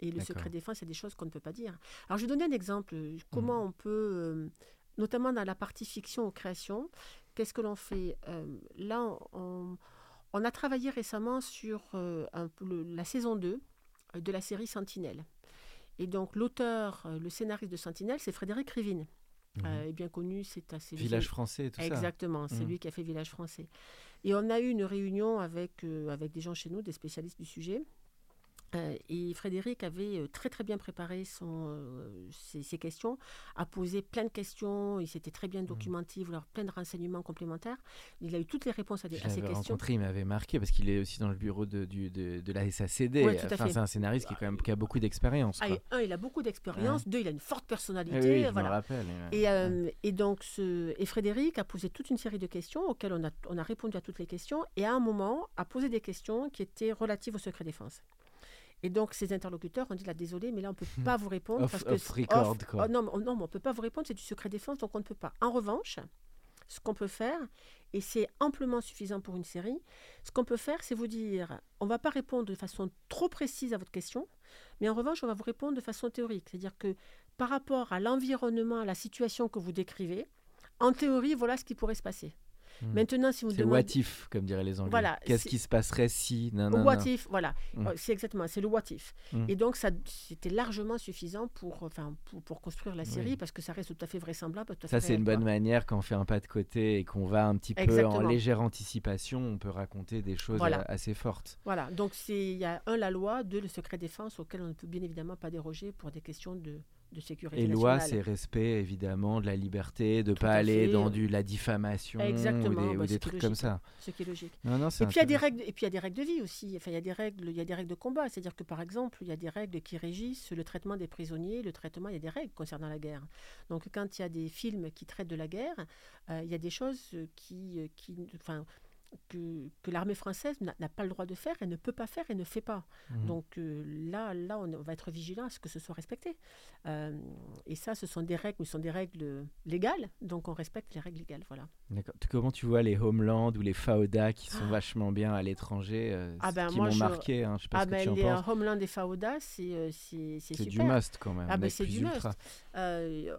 Et le secret défense, a des choses qu'on ne peut pas dire. Alors je vais donner un exemple. Mhm. Comment on peut, euh, notamment dans la partie fiction ou création, qu'est-ce que l'on fait Euh, Là, on, on a travaillé récemment sur euh, un peu le- la saison 2 euh, de la série Sentinelle. Et donc l'auteur, euh, le scénariste de Sentinelle, c'est Frédéric Rivine. Mhm. Euh, est bien connu, c'est assez Village français et tout ça. Exactement, c'est Mhm. lui qui a fait Village français. Et on a eu une réunion avec, euh, avec des gens chez nous, des spécialistes du sujet. Euh, et Frédéric avait euh, très très bien préparé son, euh, ses, ses questions, a posé plein de questions, il s'était très bien documenté, il voulait avoir plein de renseignements complémentaires. Il a eu toutes les réponses à, des- à ces questions. rencontré, il m'avait marqué parce qu'il est aussi dans le bureau de, du- de, de la SACD. Ouais, enfin, c'est un scénariste qui, est quand même, qui a beaucoup d'expérience. Ah, un, il a beaucoup d'expérience, deux, il a une forte personnalité. oui, je voilà. rappelle. ouais. Et, euh, et donc, ce, et Frédéric a posé toute une série de questions auxquelles on a, on a répondu à toutes les questions et à un moment a posé des questions qui étaient relatives au secret défense. Et donc, ses interlocuteurs ont dit là, désolé, mais là, on ne peut pas vous répondre. Off- parce que off c'est- record, off- quoi. oh, non, mais on- non, mais on ne peut pas vous répondre, c'est du secret défense, donc on ne peut pas. En revanche, ce qu'on peut faire, et c'est amplement suffisant pour une série, ce qu'on peut faire, c'est vous dire, on ne va pas répondre de façon trop précise à votre question, mais en revanche, on va vous répondre de façon théorique. C'est-à-dire que par rapport à l'environnement, à la situation que vous décrivez, en théorie, voilà ce qui pourrait se passer. Hmm. Maintenant, si what if, comme diraient les Anglais. Voilà, Qu'est-ce qui se passerait si. Non, What if, voilà, Mm. Euh, c'est exactement, c'est le what if. Mm. Et donc, ça, c'était largement suffisant pour, enfin, pour, pour construire la série, Oui. parce que ça reste tout à fait vraisemblable. tout à Ça, fait c'est une bonne manière quand on fait un pas de côté et qu'on va un petit peu en légère anticipation. On peut raconter des choses Voilà. euh, assez fortes. Voilà, donc il y a un, la loi, deux, le secret défense, auquel on ne peut bien évidemment pas déroger pour des questions de, de sécurité Et loi, c'est respect évidemment de la liberté, de Tout pas aller fait. dans du, la diffamation Exactement, ou des, ou bah, des c'est trucs logique. comme ça. Ce qui est logique. Non, non, c'est Et puis, il y a des règles, et puis il y a des règles de vie aussi. Enfin, il y a des règles, il y a des règles de combat. C'est-à-dire que par exemple, il y a des règles qui régissent le traitement des prisonniers, le traitement. Il y a des règles concernant la guerre. Donc, quand il y a des films qui traitent de la guerre, euh, il y a des choses qui, euh, qui, enfin, que, que l'armée française n'a pas le droit de faire et ne peut pas faire et ne fait pas. Mhm. Donc euh, là, là, on va être vigilant à ce que ce soit respecté. Euh, et ça, ce sont des règles, ce sont des règles légales. Donc on respecte les règles légales. Voilà. D'accord. Comment tu vois les Homeland ou les Fauda qui sont vachement bien à l'étranger, euh, Ah ben, qui m'ont je- marqué hein, Je sais pas Ah ce que ben, tu en les penses. Homeland et c'est euh, c'est c'est du must quand même. Ah ben, c'est du must. ultra.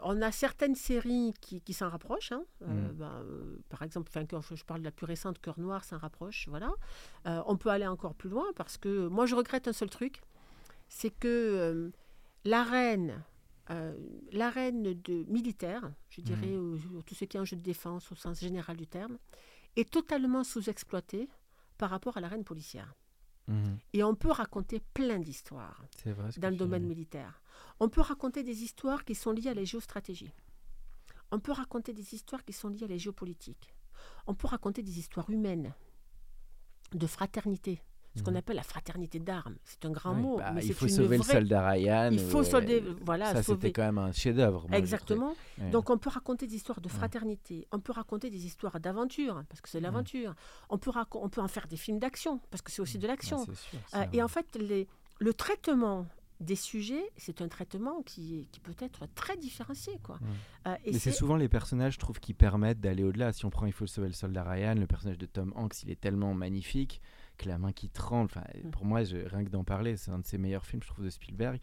On a certaines séries qui, qui s'en rapprochent. hein. Euh, Mm. ben, par exemple, enfin, Cœur- je parle de la plus récente, Cœur Noir s'en rapproche. Voilà. Euh, on peut aller encore plus loin parce que moi, je regrette un seul truc c'est que euh, l'arène. euh, l'arène de militaire, je dirais, ou tout ce qui est un jeu de défense au sens général du terme, est totalement sous-exploitée par rapport à l'arène policière. Mhm. Et on peut raconter plein d'histoires dans le domaine dis. militaire. On peut raconter des histoires qui sont liées à la géostratégie. On peut raconter des histoires qui sont liées à la géopolitique. On peut raconter des histoires humaines, de fraternité, ce qu'on Mhm. appelle la fraternité d'armes. C'est un grand Oui, mot, bah, mais il faut une sauver le soldat Ryan. Il faut solder, euh, voilà, Ça, sauver. c'était quand même un chef-d'œuvre. Exactement. Ouais. Donc on peut raconter des histoires de Ouais. fraternité, on peut raconter des histoires d'aventure, parce que c'est l'aventure. On, peut raco- on peut en faire des films d'action, parce que c'est aussi de l'action. sûr, Euh, et en fait, les- le traitement des sujets, c'est un traitement qui, peut être très différencié. Quoi. Euh, et Mais c'est c'est- souvent les personnages, je trouve, qui permettent d'aller au-delà. Si on prend Il faut sauver le soldat Ryan, le personnage de Tom Hanks, il est tellement magnifique que la main qui tremble. Enfin, Mm. pour moi, je- rien que d'en parler, c'est un de ses meilleurs films, je trouve, de Spielberg.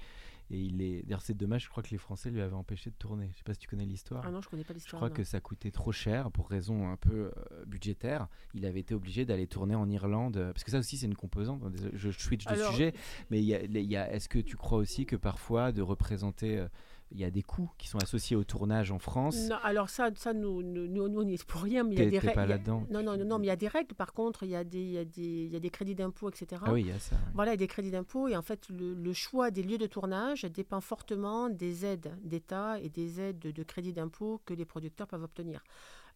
Et il est. D'ailleurs, c'est dommage. Je crois que les Français lui avaient empêché de tourner. Je sais pas si tu connais l'histoire. Ah non, je connais pas Je l'histoire. crois non. que ça coûtait trop cher pour raison un peu euh, budgétaire. Il avait été obligé d'aller tourner en Irlande euh, parce que ça aussi c'est une composante. Désolé, Je switch de Alors, sujet, mais y a- y a- est-ce que tu crois aussi que parfois de représenter euh, il y a des coûts qui sont associés au tournage en France. Non, alors ça, ça nous, nous, nous, nous, on n'y est pour rien, mais il y a des règles. Non, non, non, non, mais il y a des règles. Par contre, il y a des, il y a des, il y a des crédits d'impôt, etc. Ah oui, il y a ça. ouais. Voilà, il y a des crédits d'impôt. Et en fait, le, le choix des lieux de tournage dépend fortement des aides d'État et des aides de, de crédits d'impôt que les producteurs peuvent obtenir.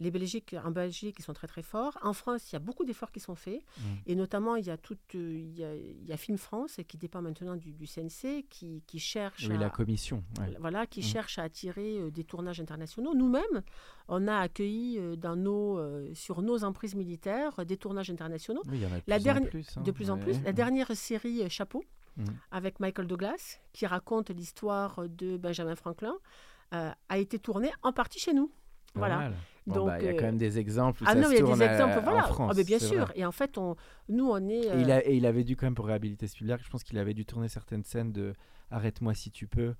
Les Belgiques, en Belgique, ils sont très très forts. En France, il y a beaucoup d'efforts qui sont faits. Mm. Et notamment, il y a, toute, euh, il y a, il y a Film France, qui dépend maintenant du, du CNC, qui, qui cherche Oui, à, la commission. ouais. voilà, qui Mhm. cherche à attirer euh, des tournages internationaux. Nous-mêmes, on a accueilli euh, dans nos, sur nos emprises militaires des tournages internationaux. Oui, il y en a de La plus en plus. hein. De plus en plus. La dernière série Chapeau, Mhm. avec Michael Douglas, qui raconte l'histoire de Benjamin Franklin, euh, a été tournée en partie chez nous. Pas voilà. mal. Bon, bah, il y a quand euh, même des exemples où Ah ça non, se il y a des à- exemples, en voilà. France. Ah, mais bien sûr. vrai. Et en fait, on, nous, on est. Et il, euh, a- et il avait dû quand même pour réhabiliter Spielberg, je pense qu'il avait dû tourner certaines scènes de Arrête-moi si tu peux,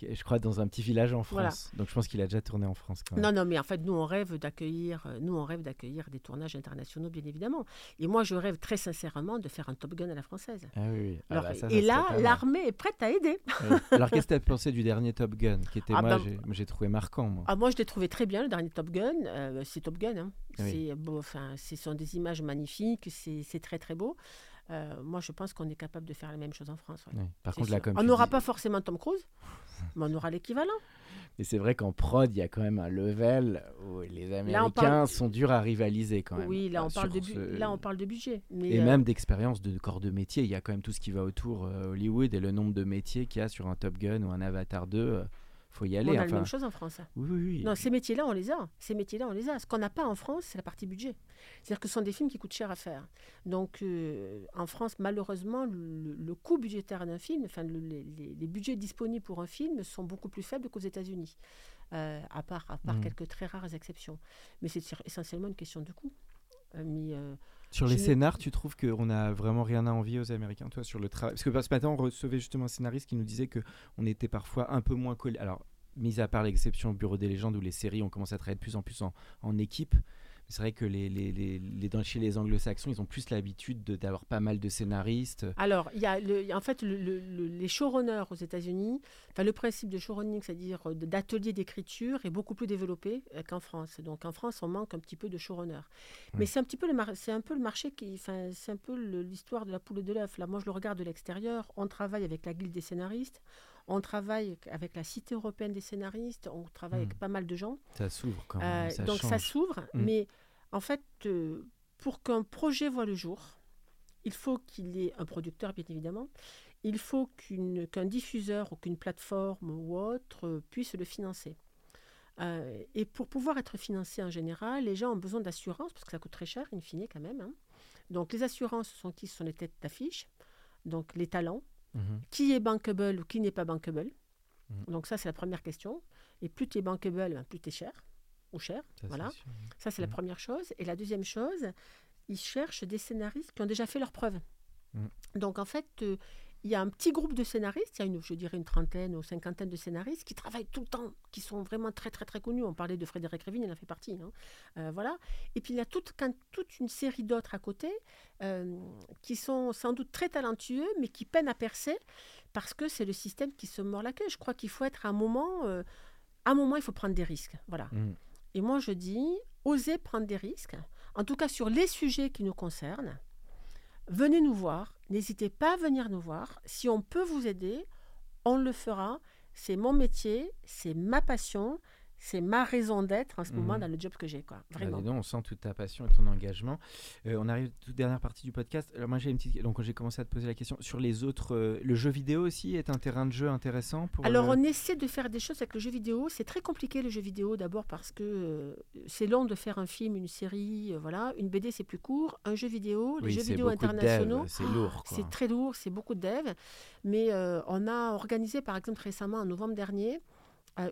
je crois dans un petit village en France. Voilà. Donc je pense qu'il a déjà tourné en France quand même. Non, non, mais en fait, nous, on rêve d'accueillir, euh, nous, on rêve d'accueillir des tournages internationaux, bien évidemment. Et moi, je rêve très sincèrement de faire un Top Gun à la française. Ah oui. Ah bah, ça, ça et là, l'armée est prête à aider. Alors qu'est-ce que tu as pensé du dernier Top Gun qui était, Ah moi, bah, j'ai- trouvé marquant, moi. Ah, moi, je l'ai trouvé très bien, le dernier Top Gun. Euh, c'est Top Gun. hein. Oui. C'est beau, enfin, ce sont des images magnifiques, c'est très, très beau. Euh, moi, je pense qu'on est capable de faire la même chose en France. ouais. Par contre, là, sûr. comme on n'aura dis- pas forcément Tom Cruise, mais on aura l'équivalent. Et c'est vrai qu'en prod, il y a quand même un level où les Américains parle- sont durs à rivaliser quand même. Oui, là, Bah, on parle de, sur bu- ce- là, on parle de budget. Mais, Et euh, même d'expérience de corps de métier. Il y a quand même tout ce qui va autour euh, Hollywood et le nombre de métiers qu'il y a sur un Top Gun ou un Avatar 2. Faut y aller. on a la enfin. même chose en France. Oui, oui, oui. Non, ces métiers-là, on les a. Ces métiers-là, on les a. Ce qu'on n'a pas en France, c'est la partie budget. C'est-à-dire que ce sont des films qui coûtent cher à faire. Donc, euh, en France, malheureusement, le, le coût budgétaire d'un film, enfin, le- les, budgets disponibles pour un film sont beaucoup plus faibles qu'aux États-Unis, euh, à part, à part Mhm. quelques très rares exceptions. Mais c'est essentiellement une question de coût. Euh, mais, euh, Sur les scénars, tu trouves qu'on a vraiment rien à envier aux Américains, toi, sur le travail? Parce que ce matin, on recevait justement un scénariste qui nous disait que on était parfois un peu moins collés. Alors, mis à part l'exception au Bureau des légendes où les séries ont commencé à travailler de plus en plus en, en équipe, c'est vrai que les, les, les, les- dans- chez les anglo-saxons, ils ont plus l'habitude de- d'avoir pas mal de scénaristes. Alors, il y a le- en fait le- le- le- les showrunners aux États-Unis. Enfin, le principe de showrunning, c'est-à-dire euh, d'atelier d'écriture, est beaucoup plus développé euh, qu'en France. Donc, en France, on manque un petit peu de showrunners. Mais Ouais. c'est un petit peu le c'est un peu le marché qui, c'est un peu l'histoire de la poule et de l'œuf. Là, moi, je le regarde de l'extérieur. On travaille avec la guilde des scénaristes. On travaille avec la Cité européenne des scénaristes. On travaille Hmm. avec pas mal de gens. Ça s'ouvre quand Euh, même. Ça donc ça s'ouvre, Mm. mais en fait, euh, pour qu'un projet voit le jour, il faut qu'il ait un producteur, bien évidemment. Il faut qu'un diffuseur ou qu'une plateforme ou autre euh, puisse le financer. Euh, et pour pouvoir être financé en général, les gens ont besoin d'assurance, parce que ça coûte très cher, in fine, quand même. hein. Donc les assurances ce sont qui? Ce sont les têtes d'affiche, donc les talents, Mhm. qui est bankable ou qui n'est pas bankable? Mhm. Donc ça, c'est la première question. Et plus tu es bankable, ben, plus tu es cher, ou cher. Ça, voilà. Ça, c'est la première chose. Et la deuxième chose, ils cherchent des scénaristes qui ont déjà fait leurs preuves. Mhm. Donc, en fait, euh, il y a un petit groupe de scénaristes, il y a une, je dirais une trentaine ou cinquantaine de scénaristes qui travaillent tout le temps, qui sont vraiment très, très, très connus. On parlait de Frédéric Révin, il en fait partie. hein. Euh, voilà. Et puis, il y a toute, quand- toute une série d'autres à côté euh, qui sont sans doute très talentueux, mais qui peinent à percer parce que c'est le système qui se mord la queue. Je crois qu'il faut être à un moment... à un moment, il faut prendre des risques. Voilà. Mhm. Et moi, je dis, osez prendre des risques, en tout cas sur les sujets qui nous concernent. Venez nous voir, n'hésitez pas à venir nous voir. Si on peut vous aider, on le fera. C'est mon métier, c'est ma passion, c'est ma raison d'être en ce moment Mhm. dans le job que j'ai. Quoi. Bah, Vraiment. donc, on sent toute ta passion et ton engagement. Euh, on arrive à la toute dernière partie du podcast. Alors moi j'ai une petite donc j'ai commencé à te poser la question sur les autres. euh, le jeu vidéo aussi est un terrain de jeu intéressant pour. Alors, le- on essaie de faire des choses avec le jeu vidéo. C'est très compliqué le jeu vidéo, d'abord parce que euh, c'est long de faire un film, une série, euh, voilà. Une BD, c'est plus court. Un jeu vidéo, les Oui, jeux vidéo internationaux, c'est lourd. C'est très lourd, c'est beaucoup de dev. Mais euh, on a organisé, par exemple, récemment, en novembre dernier, euh,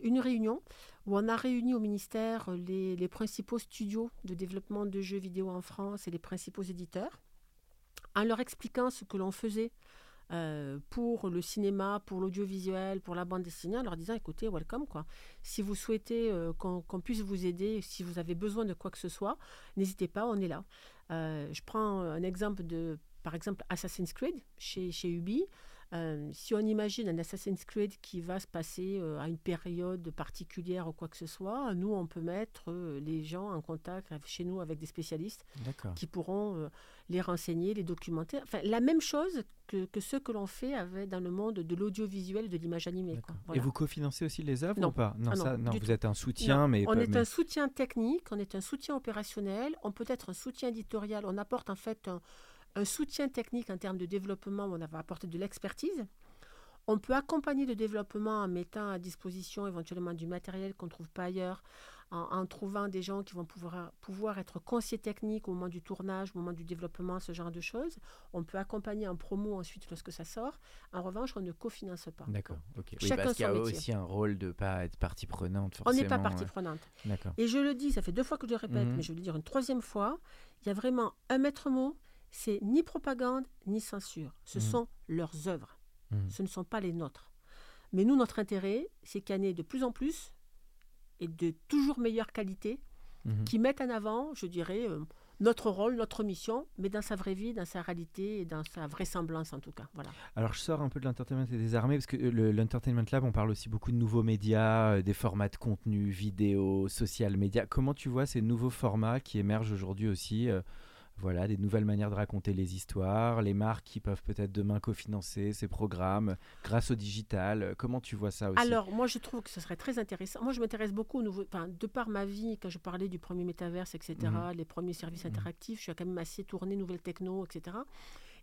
une réunion où on a réuni au ministère les, les principaux studios de développement de jeux vidéo en France et les principaux éditeurs, en leur expliquant ce que l'on faisait euh, pour le cinéma, pour l'audiovisuel, pour la bande dessinée, en leur disant écoutez, welcome quoi. Si vous souhaitez euh, qu'on puisse vous aider, si vous avez besoin de quoi que ce soit, n'hésitez pas, on est là. Euh, je prends un exemple de, par exemple, Assassin's Creed chez, chez Ubi. Euh, si on imagine un Assassin's Creed qui va se passer euh, à une période particulière ou quoi que ce soit, nous, on peut mettre euh, les gens en contact chez nous avec des spécialistes qui pourront les renseigner, les documenter. Enfin, la même chose que, que ce que l'on fait avec, dans le monde de l'audiovisuel de l'image animée. quoi. Et vous cofinancez aussi les œuvres Non. ou pas? Non, Ah non, ça, non vous êtes un soutien, mais on pas- est mais- un soutien technique, on est un soutien opérationnel, on peut être un soutien éditorial, on apporte en fait un, un soutien technique en termes de développement, où on va apporter de l'expertise. On peut accompagner le développement en mettant à disposition éventuellement du matériel qu'on ne trouve pas ailleurs, en, en trouvant des gens qui vont pouvoir, pouvoir être conseillers techniques au moment du tournage, au moment du développement, ce genre de choses. On peut accompagner en promo ensuite lorsque ça sort. En revanche, on ne cofinance pas. D'accord, ok. Oui, parce qu'il y a métier. aussi un rôle de pas être partie prenante, On forcément. n'est pas partie prenante. D'accord. Et je le dis, ça fait deux fois que je le répète, Mhm. mais je vais le dire une troisième fois, il y a vraiment un maître mot, c'est ni propagande ni censure. Ce Mhm. sont leurs œuvres, Mhm. ce ne sont pas les nôtres. Mais nous, notre intérêt, c'est qu'il y en ait de plus en plus et de toujours meilleure qualité Mhm. qui mettent en avant, je dirais, euh, notre rôle, notre mission, mais dans sa vraie vie, dans sa réalité et dans sa vraisemblance en tout cas. Voilà. Alors, je sors un peu de l'entertainment et des armées, parce que euh, le- l'Entertainment Lab, on parle aussi beaucoup de nouveaux médias, euh, des formats de contenu, vidéo, social média. Comment tu vois ces nouveaux formats qui émergent aujourd'hui aussi euh, voilà, des nouvelles manières de raconter les histoires, les marques qui peuvent peut-être demain cofinancer ces programmes grâce au digital. Euh, Comment tu vois ça aussi? Alors, moi, je trouve que ce serait très intéressant. Moi, je m'intéresse beaucoup. Enfin, de par ma vie, quand je parlais du premier métaverse, etc., Mhm. les premiers services Mhm. interactifs, je suis quand même assez tournée nouvelle techno, etc.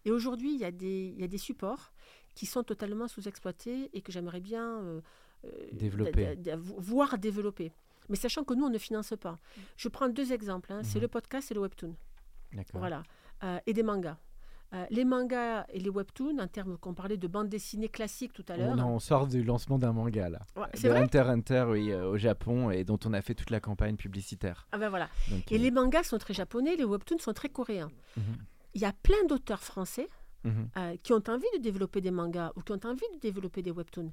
Et aujourd'hui, il y, a des- il y a des supports qui sont totalement sous-exploités et que j'aimerais bien euh, euh, Développer. voir développer. Mais sachant que nous, on ne finance pas. Je prends deux exemples. hein. C'est Mhm. le podcast et le webtoon. Voilà. Euh, et des mangas. Euh, les mangas et les webtoons, en termes qu'on parlait de bande dessinée classique tout à l'heure. On, on sort du lancement d'un manga là. Ouais, de vrai Hunter Hunter, oui, euh, au Japon, et dont on a fait toute la campagne publicitaire. Ah ben voilà. Donc, Et euh, les mangas sont très japonais, les webtoons sont très coréens. mhm, Il y a plein d'auteurs français euh, qui ont envie de développer des mangas ou qui ont envie de développer des webtoons.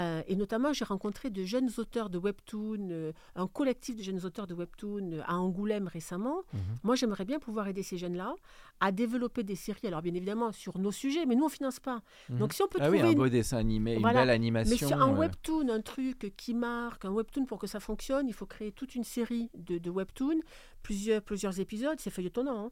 Euh, et notamment, j'ai rencontré de jeunes auteurs de webtoons, euh, un collectif de jeunes auteurs de webtoons à Angoulême récemment. Mhm. Moi, j'aimerais bien pouvoir aider ces jeunes-là à développer des séries. Alors, bien évidemment, sur nos sujets, mais nous, on ne finance pas. Mhm. Donc, si on peut Ah oui, trouver un une- beau dessin animé, Voilà. une belle Mais animation. sur un webtoon, un truc qui marque, un webtoon pour que ça fonctionne, il faut créer toute une série de, de webtoons, plusieurs, plusieurs épisodes, c'est feuilletonnant, hein,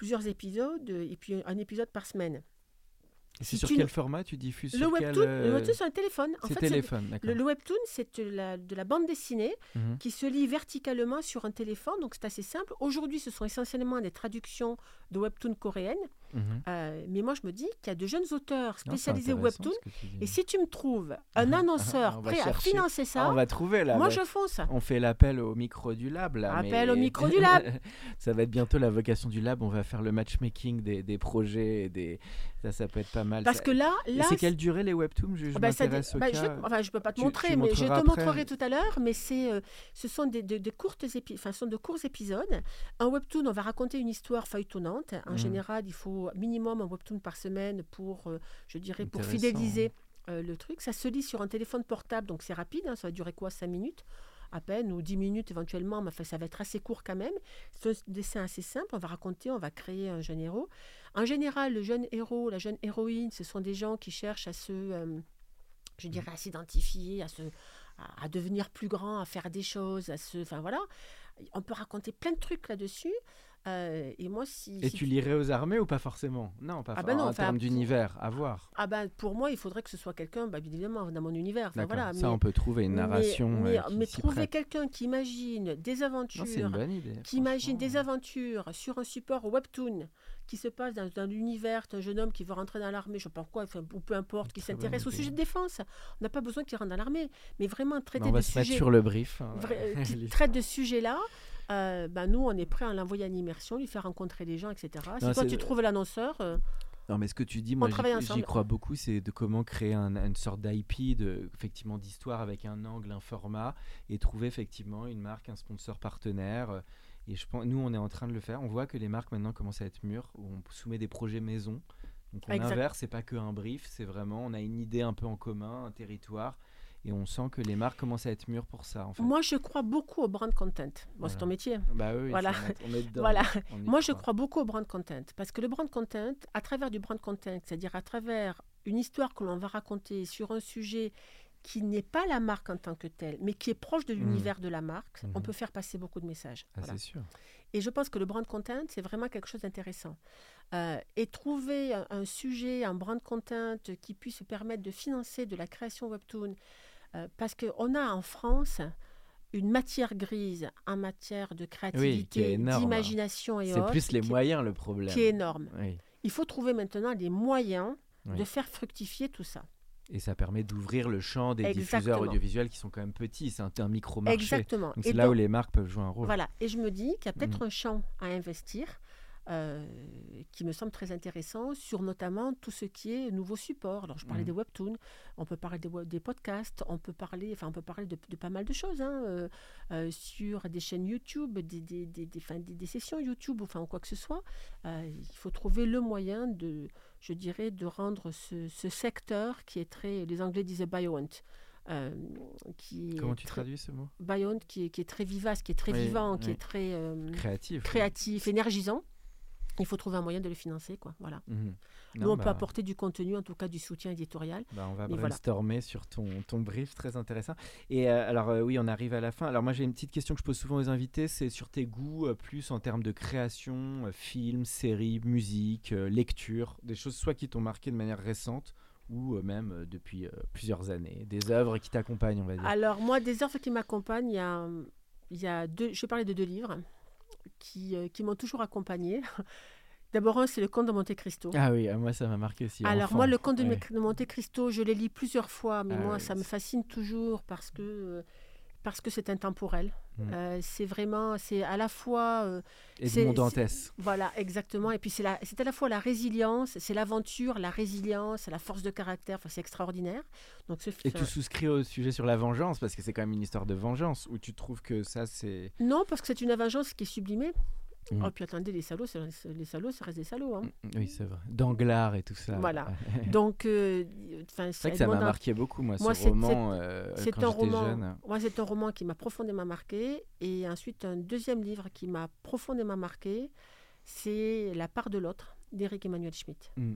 plusieurs épisodes, euh, et puis un épisode par semaine. et C'est si sur quel format tu diffuses Le sur webtoon, quel, le euh, webtoon sur un téléphone. En fait, téléphone, le, le webtoon, c'est de la, de la bande dessinée Mhm. qui se lit verticalement sur un téléphone, donc c'est assez simple. Aujourd'hui, ce sont essentiellement des traductions de webtoons coréennes, Mhm. euh, mais moi je me dis qu'il y a de jeunes auteurs Non, spécialisés intéressant webtoon, et si tu me trouves un annonceur On va prêt à financer Ah, ça, on va trouver là. moi je fonce. On fait l'appel au micro du lab là. Appel mais- au micro du lab. ça va être bientôt la vocation du lab. On va faire le matchmaking des, des projets. Et des... Ça, ça peut être pas mal. Parce Ça- que là, c'est quelle durée les webtoons Je, Ah bah, dé- bah, je, enfin, je peux pas te Tu- montrer, tu mais je te après. montrerai tout à l'heure. Mais c'est, euh, ce sont des, de, de courtes épi- enfin, ce sont de courts épisodes. Un webtoon, on va raconter une histoire feuilletonnante. En Mhm. général, il faut minimum un webtoon par semaine pour, euh, je dirais, pour fidéliser euh, le truc. Ça se lit sur un téléphone portable, donc c'est rapide. hein, ça va durer quoi 5 minutes? À peine ou 10 minutes éventuellement, mais enfin, ça va être assez court quand même. C'est un dessin assez simple, on va raconter, on va créer un jeune héros. En général, le jeune héros, la jeune héroïne, ce sont des gens qui cherchent à se, euh, je dirais, à s'identifier, à, se, à, à devenir plus grand, à faire des choses, à se, enfin voilà. On peut raconter plein de trucs là-dessus. Euh, et moi, si, Et si tu lirais aux armées ou pas forcément? Non, pas Ah bah non, en enfin, termes d'univers, à voir. ah ben, pour moi, il faudrait que ce soit quelqu'un, bah, évidemment, dans mon univers. Voilà, ça, mais- on peut trouver une narration. Mais, euh, qui mais s'y trouver quelqu'un qui imagine des Non, une aventures, bonne idée. qui imagine des aventures sur un support webtoon qui se passe dans, dans l'univers d'un jeune homme qui veut rentrer dans l'armée, je ne sais pas pourquoi, enfin, ou peu importe, qui s'intéresse au sujet de défense. On n'a pas besoin qu'il rentre dans l'armée, mais vraiment Mais traiter on va de se mettre sujets, sur le brief. hein. vra- euh, qui traite de ce sujet-là. euh, ben nous, on est prêt à l'envoyer en immersion, lui faire rencontrer les gens, etc. Non, si toi, tu trouves l'annonceur, euh, Non, mais ce que tu dis, moi, j'y- crois beaucoup, c'est de comment créer un- une sorte d'IP, effectivement, d'histoire avec un angle, un format, et trouver effectivement une marque, un sponsor partenaire. Et je pense, nous, on est en train de le faire. On voit que les marques maintenant commencent à être mûres, où on soumet des projets maison. Donc on Exact. inverse, c'est pas que un brief, c'est vraiment, on a une idée un peu en commun, un territoire, et on sent que les marques commencent à être mûres pour ça. En fait. moi, je crois beaucoup au brand content. Moi, Voilà. c'est ton métier. bah oui, Voilà. on est dedans, Voilà. on Moi, je crois beaucoup au brand content parce que le brand content, à travers du brand content, c'est-à-dire à travers une histoire que l'on va raconter sur un sujet qui n'est pas la marque en tant que telle, mais qui est proche de l'univers de la marque, on Mhm. peut faire passer beaucoup de messages. Ah, Voilà. c'est sûr. Et je pense que le brand content, c'est vraiment quelque chose d'intéressant. Euh, et trouver un, un sujet, un brand content qui puisse permettre de financer de la création webtoon, euh, parce qu'on a en France une matière grise en matière de créativité, d'imagination et C'est autres, plus les moyens le problème. qui est énorme. Oui. Il faut trouver maintenant les moyens Oui. de faire fructifier tout ça. Et ça permet d'ouvrir le champ des diffuseurs audiovisuels qui sont quand même petits. C'est un, un micro-marché. Exactement. Donc c'est là où les marques peuvent jouer un rôle. Voilà, et je me dis qu'il y a peut-être Mm. un champ à investir euh, qui me semble très intéressant sur notamment tout ce qui est nouveaux supports. Alors je parlais Mm. des webtoons, on peut parler des, web- des podcasts, on peut parler, enfin on peut parler de, de pas mal de choses hein, euh, euh, sur des chaînes YouTube, des, des, des, des sessions YouTube, enfin quoi que ce soit. Il faut trouver le moyen de, je dirais, de rendre ce, ce secteur qui est très, les Anglais disaient buoyant. euh, qui Comment tu traduis ce mot? buoyant, qui est, qui est très vivace, qui est très Oui, vivant, qui est très euh, Créatif. créatif, énergisant. Il faut trouver un moyen de le financer, quoi. Voilà. Mhm. Nous, Non, on peut bah, apporter du contenu, en tout cas du soutien éditorial. bah, on va voilà. brainstormer sur ton, ton brief, très intéressant. Et euh, alors, euh, oui, on arrive à la fin. Alors, moi, j'ai une petite question que je pose souvent aux invités c'est sur tes goûts, euh, plus en termes de création, films, séries, musique, lecture, des choses soit qui t'ont marqué de manière récente ou même depuis plusieurs années, des œuvres qui t'accompagnent, on va dire. Alors, moi, des œuvres qui m'accompagnent, il y a, y a deux, je vais parler de deux livres qui, euh, qui m'ont toujours accompagnée. D'abord, un, c'est Le Comte de Monte Cristo. Ah oui, ah, moi, ça m'a marqué aussi. Alors enfant. moi, le Comte de, Ouais. Monte Cristo, je l'ai lu plusieurs fois, mais Ah moi, ouais, ça me fascine toujours parce que euh, parce que c'est intemporel. Mm. Euh, c'est vraiment, c'est à la fois, euh, Edmond Dantès. voilà, exactement. Et puis c'est à la fois la résilience, c'est l'aventure, la résilience, la force de caractère. Enfin, c'est extraordinaire. Donc ce Et tu souscris au sujet sur la vengeance, parce que c'est quand même une histoire de vengeance, où tu trouves que ça, c'est... Non, parce que c'est une vengeance qui est sublimée. Mm. Oh, puis attendez, les salauds, les salauds, ça reste des salauds. hein. Oui, c'est vrai. Danglars et tout ça. Voilà. Donc, euh, C'est vrai que ça m'a marqué beaucoup, moi, Moi, ce c'est- roman, euh, C'est quand un roman. jeune. Moi, c'est un roman qui m'a profondément marqué. Et ensuite, un deuxième livre qui m'a profondément marqué, c'est La part de l'autre d'Éric Emmanuel Schmitt. Mm.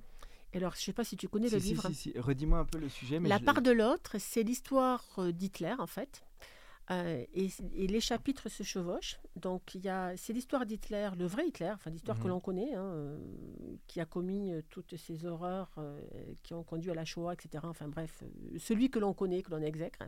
Et alors, je ne sais pas si tu connais Si, le si, livre. si, si. Redis-moi un peu le sujet. Mais La je- part de l'autre, c'est l'histoire euh, d'Hitler, en fait. Euh, et, et les chapitres se chevauchent. Donc, il y a, c'est l'histoire d'Hitler, le vrai Hitler, enfin l'histoire que Mhm. l'on connaît, hein, euh, qui a commis euh, toutes ces horreurs qui ont conduit à la Shoah, etc. Enfin bref, celui que l'on connaît, que l'on exècre.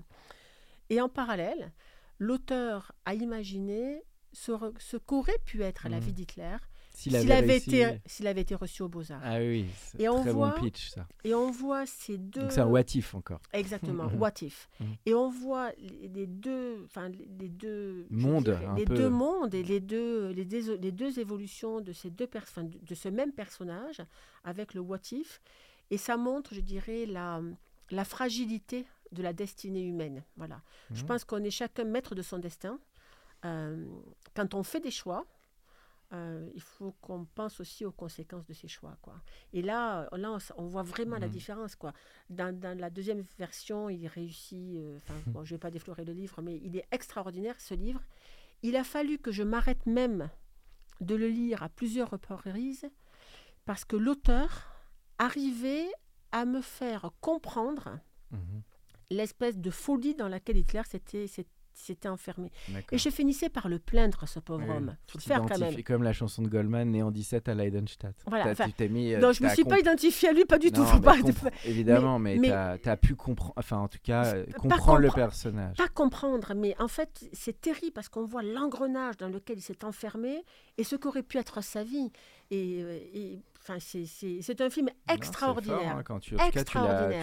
Et en parallèle, l'auteur a imaginé ce qu'aurait pu être la Mhm. vie d'Hitler S'il avait, été, s'il avait été reçu aux Beaux-Arts. Ah oui, c'est Et on très voit- bon pitch, ça. Et on voit ces deux... Donc c'est un what if encore. Exactement, what if. Mhm. Et on voit les, deux, enfin les deux Mondes, les peu. deux mondes et les deux, les deux, les deux évolutions de ces deux personnes, de ce même personnage avec le what if. Et ça montre, je dirais, la, la fragilité de la destinée humaine. Voilà. Je Mhm. pense qu'on est chacun maître de son destin. Euh, quand on fait des choix, euh, il faut qu'on pense aussi aux conséquences de ces choix. Quoi. Et là, là on, voit vraiment la Mhm. différence. Quoi. Dans, dans la deuxième version, il réussit, euh, enfin, bon, je ne vais pas déflorer le livre, mais il est extraordinaire, ce livre. Il a fallu que je m'arrête même de le lire à plusieurs reprises parce que l'auteur arrivait à me faire comprendre Mhm. l'espèce de folie dans laquelle Hitler s'était s'était- s'était enfermé. Et je finissais par le plaindre, ce pauvre Oui, homme. tu faut le faire quand même. Comme la chanson de Goldman, né en 17 à Leidenstadt. Voilà, enfin, tu t'es mis. euh, Donc je me t'as suis pas identifiée à lui, pas du tout. Non, Faut pas, Évidemment, mais, mais- t'as as pu comprendre, enfin en tout cas, euh, comprendre le personnage. pas comprendre, mais en fait, c'est terrible parce qu'on voit l'engrenage dans lequel il s'est enfermé et ce qu'aurait pu être sa vie. Et, euh, et, enfin, c'est- un film Non, extraordinaire. fort, hein, quand tu, en tout cas, tu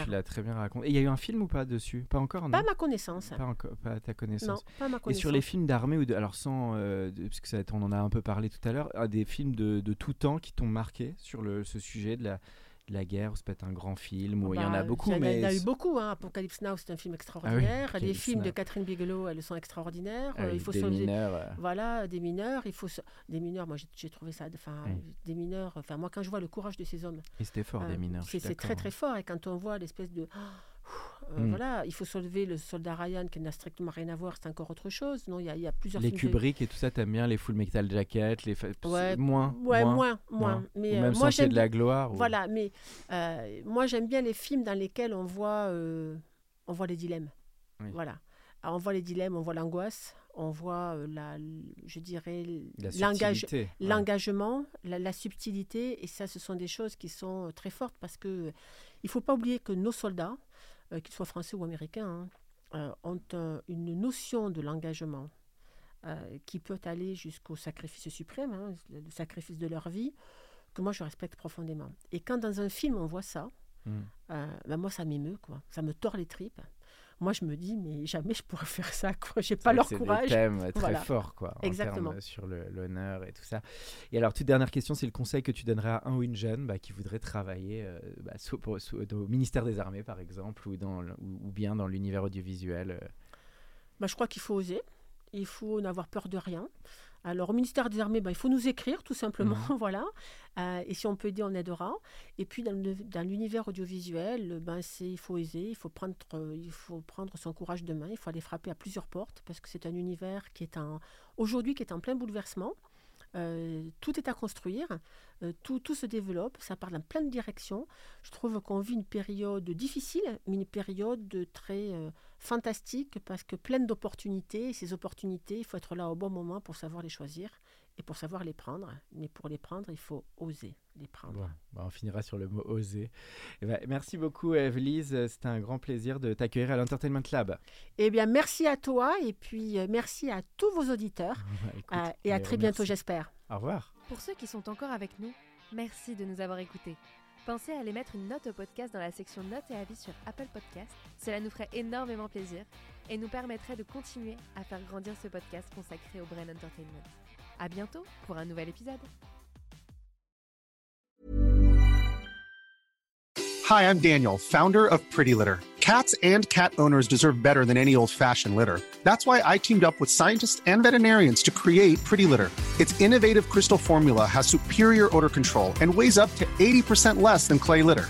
l'as- très bien raconté. Et il y a eu un film ou pas dessus? Pas encore, non Pas à ma connaissance. Pas, encore, pas à ta Non, connaissance. pas à ma Et connaissance. sur les films d'armée ou de, alors sans, euh, parce que ça, on en a un peu parlé tout à l'heure, des films de, de tout temps qui t'ont marqué sur le, ce sujet de la, la guerre, ou c'est peut-être un grand film, ou il y en a Bah, beaucoup, Il y en a, mais il y en a eu beaucoup. Hein. Apocalypse Now, c'est un film extraordinaire. les Apocalypse films de. Catherine Bigelow, elles sont extraordinaires. Ah Euh, oui, il faut des mineurs, euh, Voilà, des mineurs, il faut des mineurs. Moi, j'ai- trouvé ça, enfin, Oui. des mineurs. Enfin, moi, quand je vois le courage de ces hommes, et c'était fort euh, des mineurs. c'est très très fort. Et quand on voit l'espèce de Euh, Mm. Voilà, il faut soulever le soldat Ryan qui n'a strictement rien à voir, c'est encore autre chose. Non, il y a, il y a plusieurs Les Kubrick et tout ça, t'aimes bien les Full Metal Jacket, les Ouais, moins, Ouais, moins, moins, moins. moins. Mais Ou euh, même moi, Sentier j'aime de la gloire. ou- Voilà, mais euh, moi j'aime bien les films dans lesquels on voit, euh, on voit les dilemmes. Oui. Voilà. Alors, on voit les dilemmes, on voit l'angoisse, on voit la, je dirais, ouais. l'engagement, la, la subtilité, et ça, ce sont des choses qui sont euh, très fortes parce que euh, il faut pas oublier que nos soldats, euh, qu'ils soient français ou américains, hein, euh, ont un- une notion de l'engagement euh, qui peut aller jusqu'au sacrifice suprême, hein, le sacrifice de leur vie, que moi je respecte profondément. Et quand dans un film on voit ça, Mm. euh, ben moi ça m'émeut, quoi. Ça me tord les tripes. Moi je me dis, mais jamais je pourrais faire ça. J'ai C'est pas leur que c'est des courage. thèmes très Voilà. forts, quoi. en Exactement. sur l'honneur et tout ça. Et alors, toute dernière question, c'est le conseil que tu donnerais à un ou une jeune bah, qui voudrait travailler euh, bah, sous- pour- sous- au ministère des Armées, par exemple, ou, dans, le- ou, ou bien dans l'univers audiovisuel. euh? Ben, je crois qu'il faut oser. Il faut n'avoir peur de rien. Alors, au ministère des Armées, ben, il faut nous écrire, tout simplement. voilà. Euh, et si on peut aider, on aidera. Et puis, dans l'univers audiovisuel, ben, il faut oser, il faut, prendre, il faut prendre son courage de main, il faut aller frapper à plusieurs portes, parce que c'est un univers qui est en, aujourd'hui qui est en plein bouleversement. Euh, tout est à construire, euh, tout, tout se développe, ça part dans plein de directions. Je trouve qu'on vit une période difficile, mais une période très euh, fantastique parce que pleine d'opportunités. Et ces opportunités, il faut être là au bon moment pour savoir les choisir et pour savoir les prendre. Mais pour les prendre, il faut oser les prendre. Bon, bah, on finira sur le mot oser. Eh ben, merci beaucoup, Evelise. C'était un grand plaisir de t'accueillir à l'Entertainment Lab. Eh bien, merci à toi et puis euh, merci à tous vos auditeurs. Bah, écoute, Euh, et on à très bientôt, j'espère. Au revoir. Pour ceux qui sont encore avec nous, merci de nous avoir écoutés. Pensez à aller mettre une note au podcast dans la section notes et avis sur Apple Podcast. Cela nous ferait énormément plaisir et nous permettrait de continuer à faire grandir ce podcast consacré au Brain Entertainment. À bientôt pour un nouvel épisode. Hi, I'm Daniel, founder of Pretty Litter. Cats and cat owners deserve better than any old fashioned litter. That's why I teamed up with scientists and veterinarians to create Pretty Litter. Its innovative crystal formula has superior odor control and weighs up to 80% less than clay litter.